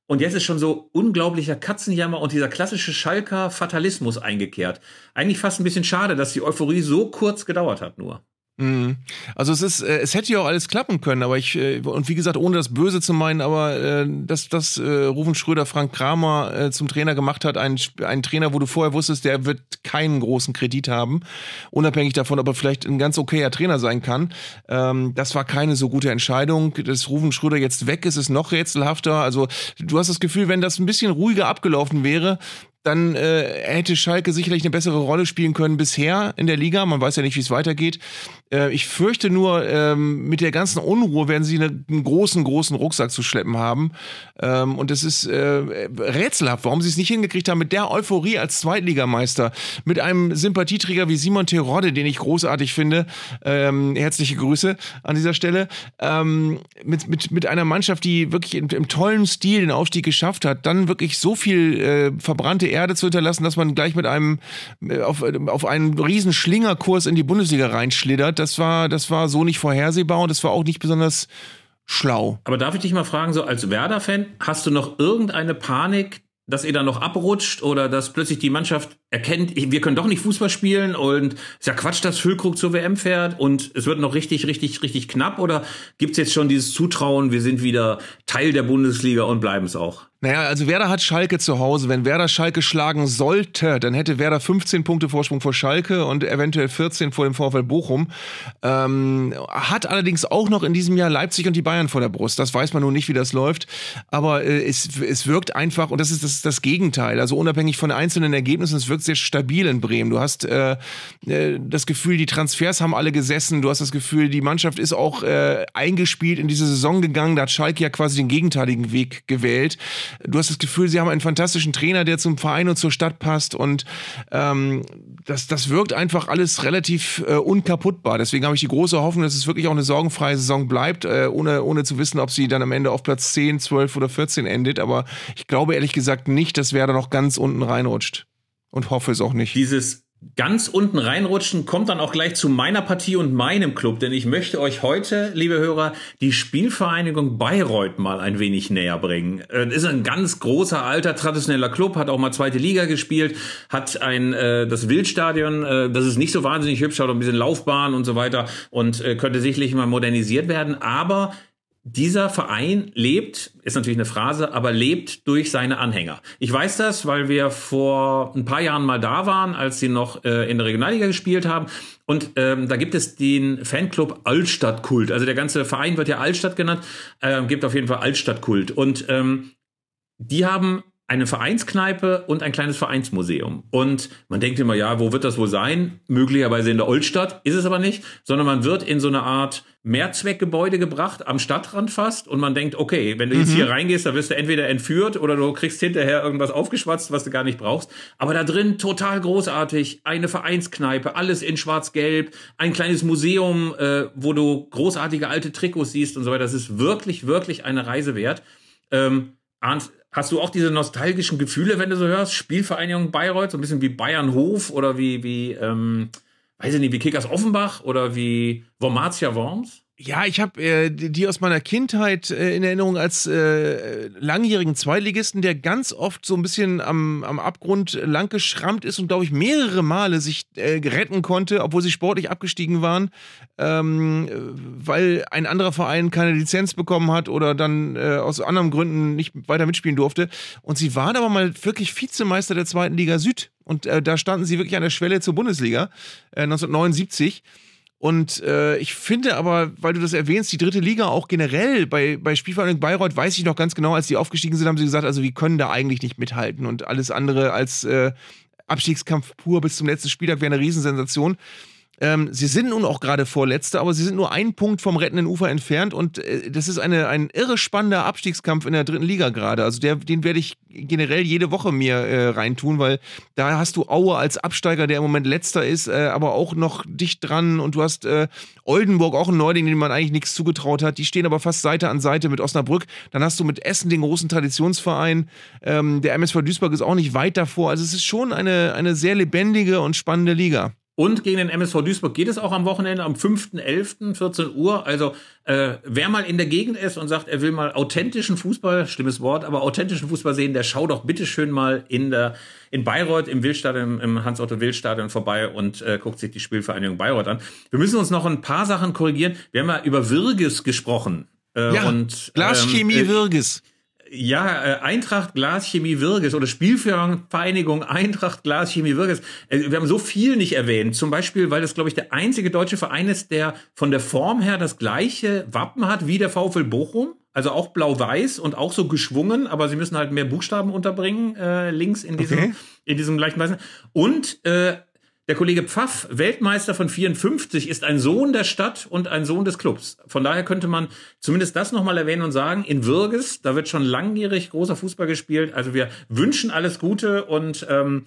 Und jetzt ist schon so unglaublicher Katzenjammer und dieser klassische Schalker Fatalismus eingekehrt. Eigentlich fast ein bisschen schade, dass die Euphorie so kurz gedauert hat nur. Mhm. Also es ist, äh, es hätte ja auch alles klappen können, aber ich, äh, und wie gesagt, ohne das Böse zu meinen, aber äh, dass, äh, Rufen Schröder Frank Kramer zum Trainer gemacht hat, ein, ein Trainer, wo du vorher wusstest, der wird keinen großen Kredit haben, unabhängig davon, ob er vielleicht ein ganz okayer Trainer sein kann. Ähm, das war keine so gute Entscheidung. Dass Rufen Schröder jetzt weg ist, ist noch rätselhafter. Also du hast das Gefühl, wenn das ein bisschen ruhiger abgelaufen wäre, dann äh, hätte Schalke sicherlich eine bessere Rolle spielen können bisher in der Liga. Man weiß ja nicht, wie es weitergeht. Äh, ich fürchte nur, ähm, mit der ganzen Unruhe werden sie eine, einen großen, großen Rucksack zu schleppen haben. Ähm, und es ist äh, rätselhaft, warum sie es nicht hingekriegt haben, mit der Euphorie als Zweitligameister, mit einem Sympathieträger wie Simon Terodde, den ich großartig finde. Ähm, herzliche Grüße an dieser Stelle. Ähm, mit, mit, mit einer Mannschaft, die wirklich im, im, tollen Stil den Aufstieg geschafft hat, dann wirklich so viel äh, verbrannte Erde zu hinterlassen, dass man gleich mit einem äh, auf, auf einen riesen Schlingerkurs in die Bundesliga reinschlittert. Das war, das war so nicht vorhersehbar und das war auch nicht besonders schlau. Aber darf ich dich mal fragen, so als Werder-Fan, hast du noch irgendeine Panik, dass ihr dann noch abrutscht oder dass plötzlich die Mannschaft erkennt, wir können doch nicht Fußball spielen und ist ja Quatsch, dass Füllkrug zur WM fährt und es wird noch richtig, richtig, richtig knapp oder gibt's jetzt schon dieses Zutrauen, wir sind wieder Teil der Bundesliga und bleiben es auch? Naja, also Werder hat Schalke zu Hause. Wenn Werder Schalke schlagen sollte, dann hätte Werder 15 Punkte Vorsprung vor Schalke und eventuell 14 vor dem VfL Bochum. Ähm, hat allerdings auch noch in diesem Jahr Leipzig und die Bayern vor der Brust. Das weiß man nun nicht, wie das läuft. Aber äh, es, es wirkt einfach, und das ist das, das Gegenteil. Also unabhängig von einzelnen Ergebnissen, es wirkt sehr stabil in Bremen. Du hast äh, äh, das Gefühl, die Transfers haben alle gesessen. Du hast das Gefühl, die Mannschaft ist auch äh, eingespielt in diese Saison gegangen. Da hat Schalke ja quasi den gegenteiligen Weg gewählt. Du hast das Gefühl, sie haben einen fantastischen Trainer, der zum Verein und zur Stadt passt und ähm, das, das wirkt einfach alles relativ äh, unkaputtbar. Deswegen habe ich die große Hoffnung, dass es wirklich auch eine sorgenfreie Saison bleibt, äh, ohne, ohne zu wissen, ob sie dann am Ende auf Platz 10, 12 oder 14 endet. Aber ich glaube ehrlich gesagt nicht, dass wer da noch ganz unten reinrutscht. Und hoffe es auch nicht. Dieses ganz unten reinrutschen kommt dann auch gleich zu meiner Partie und meinem Club, denn ich möchte euch heute, liebe Hörer, die Spielvereinigung Bayreuth mal ein wenig näher bringen. Äh, ist ein ganz großer, alter, traditioneller Club, hat auch mal zweite Liga gespielt, hat ein äh, das Wildstadion, äh, das ist nicht so wahnsinnig hübsch, hat auch ein bisschen Laufbahn und so weiter und äh, könnte sicherlich mal modernisiert werden, aber dieser Verein lebt, ist natürlich eine Phrase, aber lebt durch seine Anhänger. Ich weiß das, weil wir vor ein paar Jahren mal da waren, als sie noch äh, in der Regionalliga gespielt haben. Und ähm, da gibt es den Fanclub Altstadtkult. Also der ganze Verein wird ja Altstadt genannt, äh, gibt auf jeden Fall Altstadtkult. Und ähm, die haben eine Vereinskneipe und ein kleines Vereinsmuseum. Und man denkt immer, ja, wo wird das wohl sein? Möglicherweise in der Oldstadt, ist es aber nicht, sondern man wird in so eine Art Mehrzweckgebäude gebracht, am Stadtrand fast, und man denkt, okay, wenn du jetzt mhm. hier reingehst, da wirst du entweder entführt oder du kriegst hinterher irgendwas aufgeschwatzt, was du gar nicht brauchst. Aber da drin total großartig, eine Vereinskneipe, alles in schwarz-gelb, ein kleines Museum, äh, wo du großartige alte Trikots siehst und so weiter. Das ist wirklich, wirklich eine Reise wert. Ähm, Arndt, Hast du auch diese nostalgischen Gefühle, wenn du so hörst? Spielvereinigung Bayreuth, so ein bisschen wie Bayernhof oder wie, wie ähm, weiß ich nicht, wie Kickers Offenbach oder wie Wormatia Worms? Ja, ich habe äh, die aus meiner Kindheit äh, in Erinnerung als äh, langjährigen Zweitligisten, der ganz oft so ein bisschen am, am Abgrund lang geschrammt ist und, glaube ich, mehrere Male sich äh, retten konnte, obwohl sie sportlich abgestiegen waren, ähm, weil ein anderer Verein keine Lizenz bekommen hat oder dann äh, aus anderen Gründen nicht weiter mitspielen durfte. Und sie waren aber mal wirklich Vizemeister der zweiten Liga Süd. Und äh, da standen sie wirklich an der Schwelle zur Bundesliga 1979. Und äh, ich finde aber, weil du das erwähnst, die dritte Liga auch generell bei, bei Spielvereinigung Bayreuth, weiß ich noch ganz genau, als die aufgestiegen sind, haben sie gesagt, also wir können da eigentlich nicht mithalten und alles andere als äh, Abstiegskampf pur bis zum letzten Spieltag wäre eine Riesensensation. Ähm, sie sind nun auch gerade Vorletzte, aber sie sind nur einen Punkt vom rettenden Ufer entfernt und äh, das ist eine, ein irre spannender Abstiegskampf in der dritten Liga gerade. Also der, den werde ich generell jede Woche mir äh, reintun, weil da hast du Aue als Absteiger, der im Moment letzter ist, äh, aber auch noch dicht dran und du hast äh, Oldenburg, auch ein Neuling, dem man eigentlich nichts zugetraut hat. Die stehen aber fast Seite an Seite mit Osnabrück. Dann hast du mit Essen den großen Traditionsverein. Ähm, der MSV Duisburg ist auch nicht weit davor. Also es ist schon eine, eine sehr lebendige und spannende Liga. Und gegen den MSV Duisburg geht es auch am Wochenende, am 5.11., 14 Uhr. Also äh, wer mal in der Gegend ist und sagt, er will mal authentischen Fußball, schlimmes Wort, aber authentischen Fußball sehen, der schaut doch bitteschön mal in der in Bayreuth im Wildstadion, im Hans-Otto-Wildstadion vorbei und äh, guckt sich die Spielvereinigung Bayreuth an. Wir müssen uns noch ein paar Sachen korrigieren. Wir haben ja über Wirges gesprochen. Äh, ja, und, Glaschemie ähm, äh, Wirges. Ja, äh, Eintracht Glaschemie Wirges oder Spielvereinigung Eintracht Glaschemie Wirges. Äh, wir haben so viel nicht erwähnt. Zum Beispiel, weil das, glaube ich, der einzige deutsche Verein ist, der von der Form her das gleiche Wappen hat wie der VfL Bochum. Also auch blau-weiß und auch so geschwungen, aber sie müssen halt mehr Buchstaben unterbringen, äh, links in diesem, okay. in diesem gleichen Weißen. Und äh, der Kollege Pfaff, Weltmeister von 54, ist ein Sohn der Stadt und ein Sohn des Clubs. Von daher könnte man zumindest das nochmal erwähnen und sagen, in Würges, da wird schon langjährig großer Fußball gespielt. Also wir wünschen alles Gute und ähm,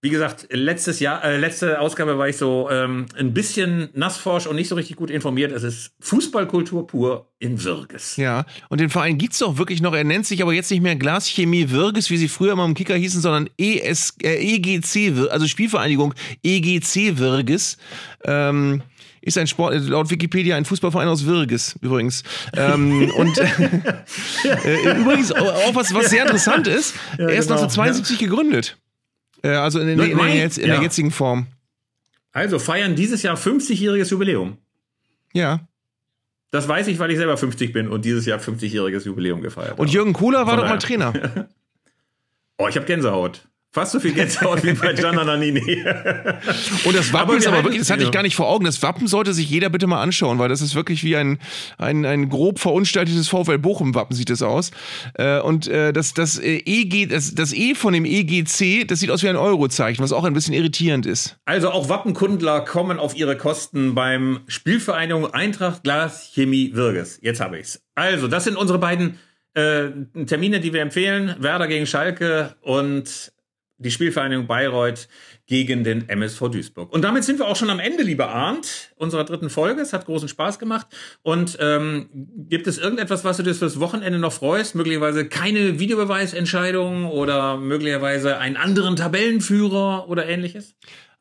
wie gesagt, letztes Jahr, äh, letzte Ausgabe war ich so ähm, ein bisschen nassforsch und nicht so richtig gut informiert. Es ist Fußballkultur pur in Wirges. Ja, und den Verein gibt's doch wirklich noch. Er nennt sich aber jetzt nicht mehr Glaschemie Wirges, wie sie früher immer im Kicker hießen, sondern ES, äh, EGC, also Spielvereinigung EGC Wirges. Ähm, ist ein Sport, laut Wikipedia ein Fußballverein aus Wirges übrigens. Ähm, [laughs] und [laughs] äh, übrigens auch was, was sehr interessant ist, ja, er ist genau. 1972 ja. gegründet. Äh, also in, in, in, der, jetzt, in ja. der jetzigen Form. Also feiern dieses Jahr 50-jähriges Jubiläum. Ja. Das weiß ich, weil ich selber 50 bin und dieses Jahr 50-jähriges Jubiläum gefeiert habe. Und Jürgen Kohler war doch mal Trainer. [laughs] oh, ich habe Gänsehaut. Fast so viel Gänsehaut wie bei Gianna Nannini. [laughs] Und das Wappen aber ist aber wirklich, das hatte ich gar nicht vor Augen. Das Wappen sollte sich jeder bitte mal anschauen, weil das ist wirklich wie ein, ein, ein grob verunstaltetes VfL Bochum-Wappen sieht es aus. Äh, und äh, das, das, äh, EG, das, das E von dem EGC, das sieht aus wie ein Eurozeichen, was auch ein bisschen irritierend ist. Also auch Wappenkundler kommen auf ihre Kosten beim Spielvereinigung Eintracht Glas Chemie Wirges. Jetzt habe ich's. Also, das sind unsere beiden äh, Termine, die wir empfehlen. Werder gegen Schalke und die Spielvereinigung Bayreuth gegen den MSV Duisburg. Und damit sind wir auch schon am Ende, lieber Arndt, unserer dritten Folge. Es hat großen Spaß gemacht. Und ähm, gibt es irgendetwas, was du dir fürs Wochenende noch freust? Möglicherweise keine Videobeweisentscheidung oder möglicherweise einen anderen Tabellenführer oder ähnliches?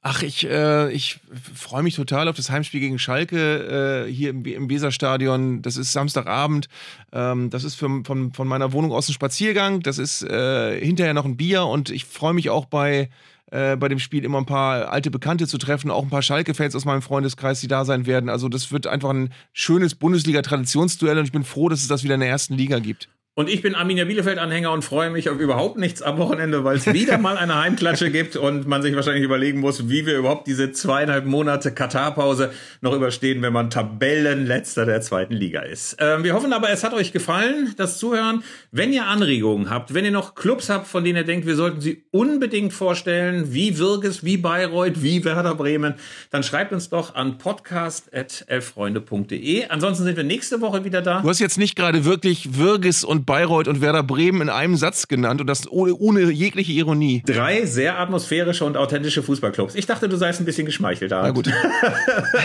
Ach, ich, äh, ich freue mich total auf das Heimspiel gegen Schalke äh, hier im, im Weserstadion. Das ist Samstagabend. Ähm, das ist für, von, von meiner Wohnung aus ein Spaziergang. Das ist äh, hinterher noch ein Bier und ich freue mich auch bei, äh, bei dem Spiel immer ein paar alte Bekannte zu treffen, auch ein paar Schalke-Fans aus meinem Freundeskreis, die da sein werden. Also das wird einfach ein schönes Bundesliga-Traditionsduell und ich bin froh, dass es das wieder in der ersten Liga gibt. Und ich bin Arminia Bielefeld-Anhänger und freue mich auf überhaupt nichts am Wochenende, weil es [laughs] wieder mal eine Heimklatsche gibt und man sich wahrscheinlich überlegen muss, wie wir überhaupt diese zweieinhalb Monate Katarpause noch überstehen, wenn man Tabellenletzter der zweiten Liga ist. Ähm, wir hoffen aber, es hat euch gefallen, das Zuhören. Wenn ihr Anregungen habt, wenn ihr noch Clubs habt, von denen ihr denkt, wir sollten sie unbedingt vorstellen, wie Wirges, wie Bayreuth, wie Werder Bremen, dann schreibt uns doch an podcast.elfreunde.de. Ansonsten sind wir nächste Woche wieder da. Du hast jetzt nicht gerade wirklich Wirges und Bayreuth und Werder Bremen in einem Satz genannt und das ohne, ohne jegliche Ironie. Drei sehr atmosphärische und authentische Fußballclubs. Ich dachte, du seist ein bisschen geschmeichelt da. Na gut.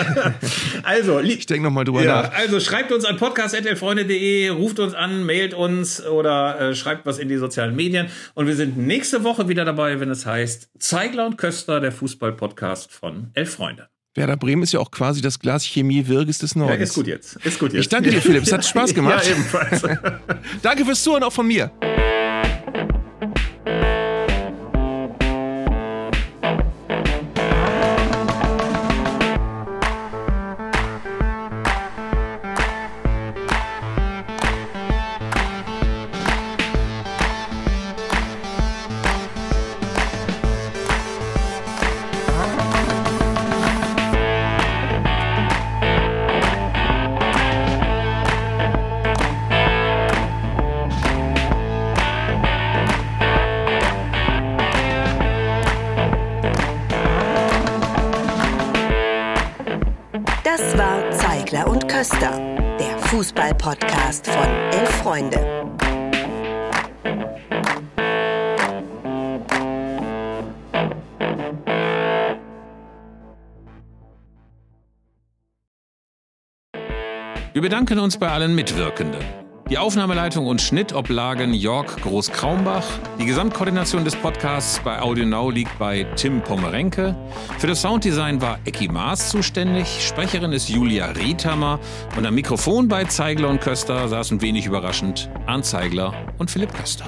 [laughs] also, ich denke nochmal drüber ja, nach. Also schreibt uns an podcast.elfreunde.de, ruft uns an, mailt uns oder äh, schreibt was in die sozialen Medien. Und wir sind nächste Woche wieder dabei, wenn es heißt Zeigler und Köster, der Fußball-Podcast von Elf Freunde. Werder Bremen ist ja auch quasi das Glas Chemie Wirges des Nordens. Ja, ist gut jetzt. Ist gut jetzt. Ich danke dir, Philipp. Es hat [laughs] Spaß gemacht. ja, ebenfalls. [laughs] danke fürs Zuhören auch von mir. Wir bedanken uns bei allen Mitwirkenden. Die Aufnahmeleitung und Schnitt oblagen Jörg Groß-Kraumbach. Die Gesamtkoordination des Podcasts bei Audio Now liegt bei Tim Pomerenke. Für das Sounddesign war Ecki Maas zuständig. Sprecherin ist Julia Riethammer. Und am Mikrofon bei Zeigler und Köster saßen wenig überraschend Arndt Zeigler und Philipp Köster.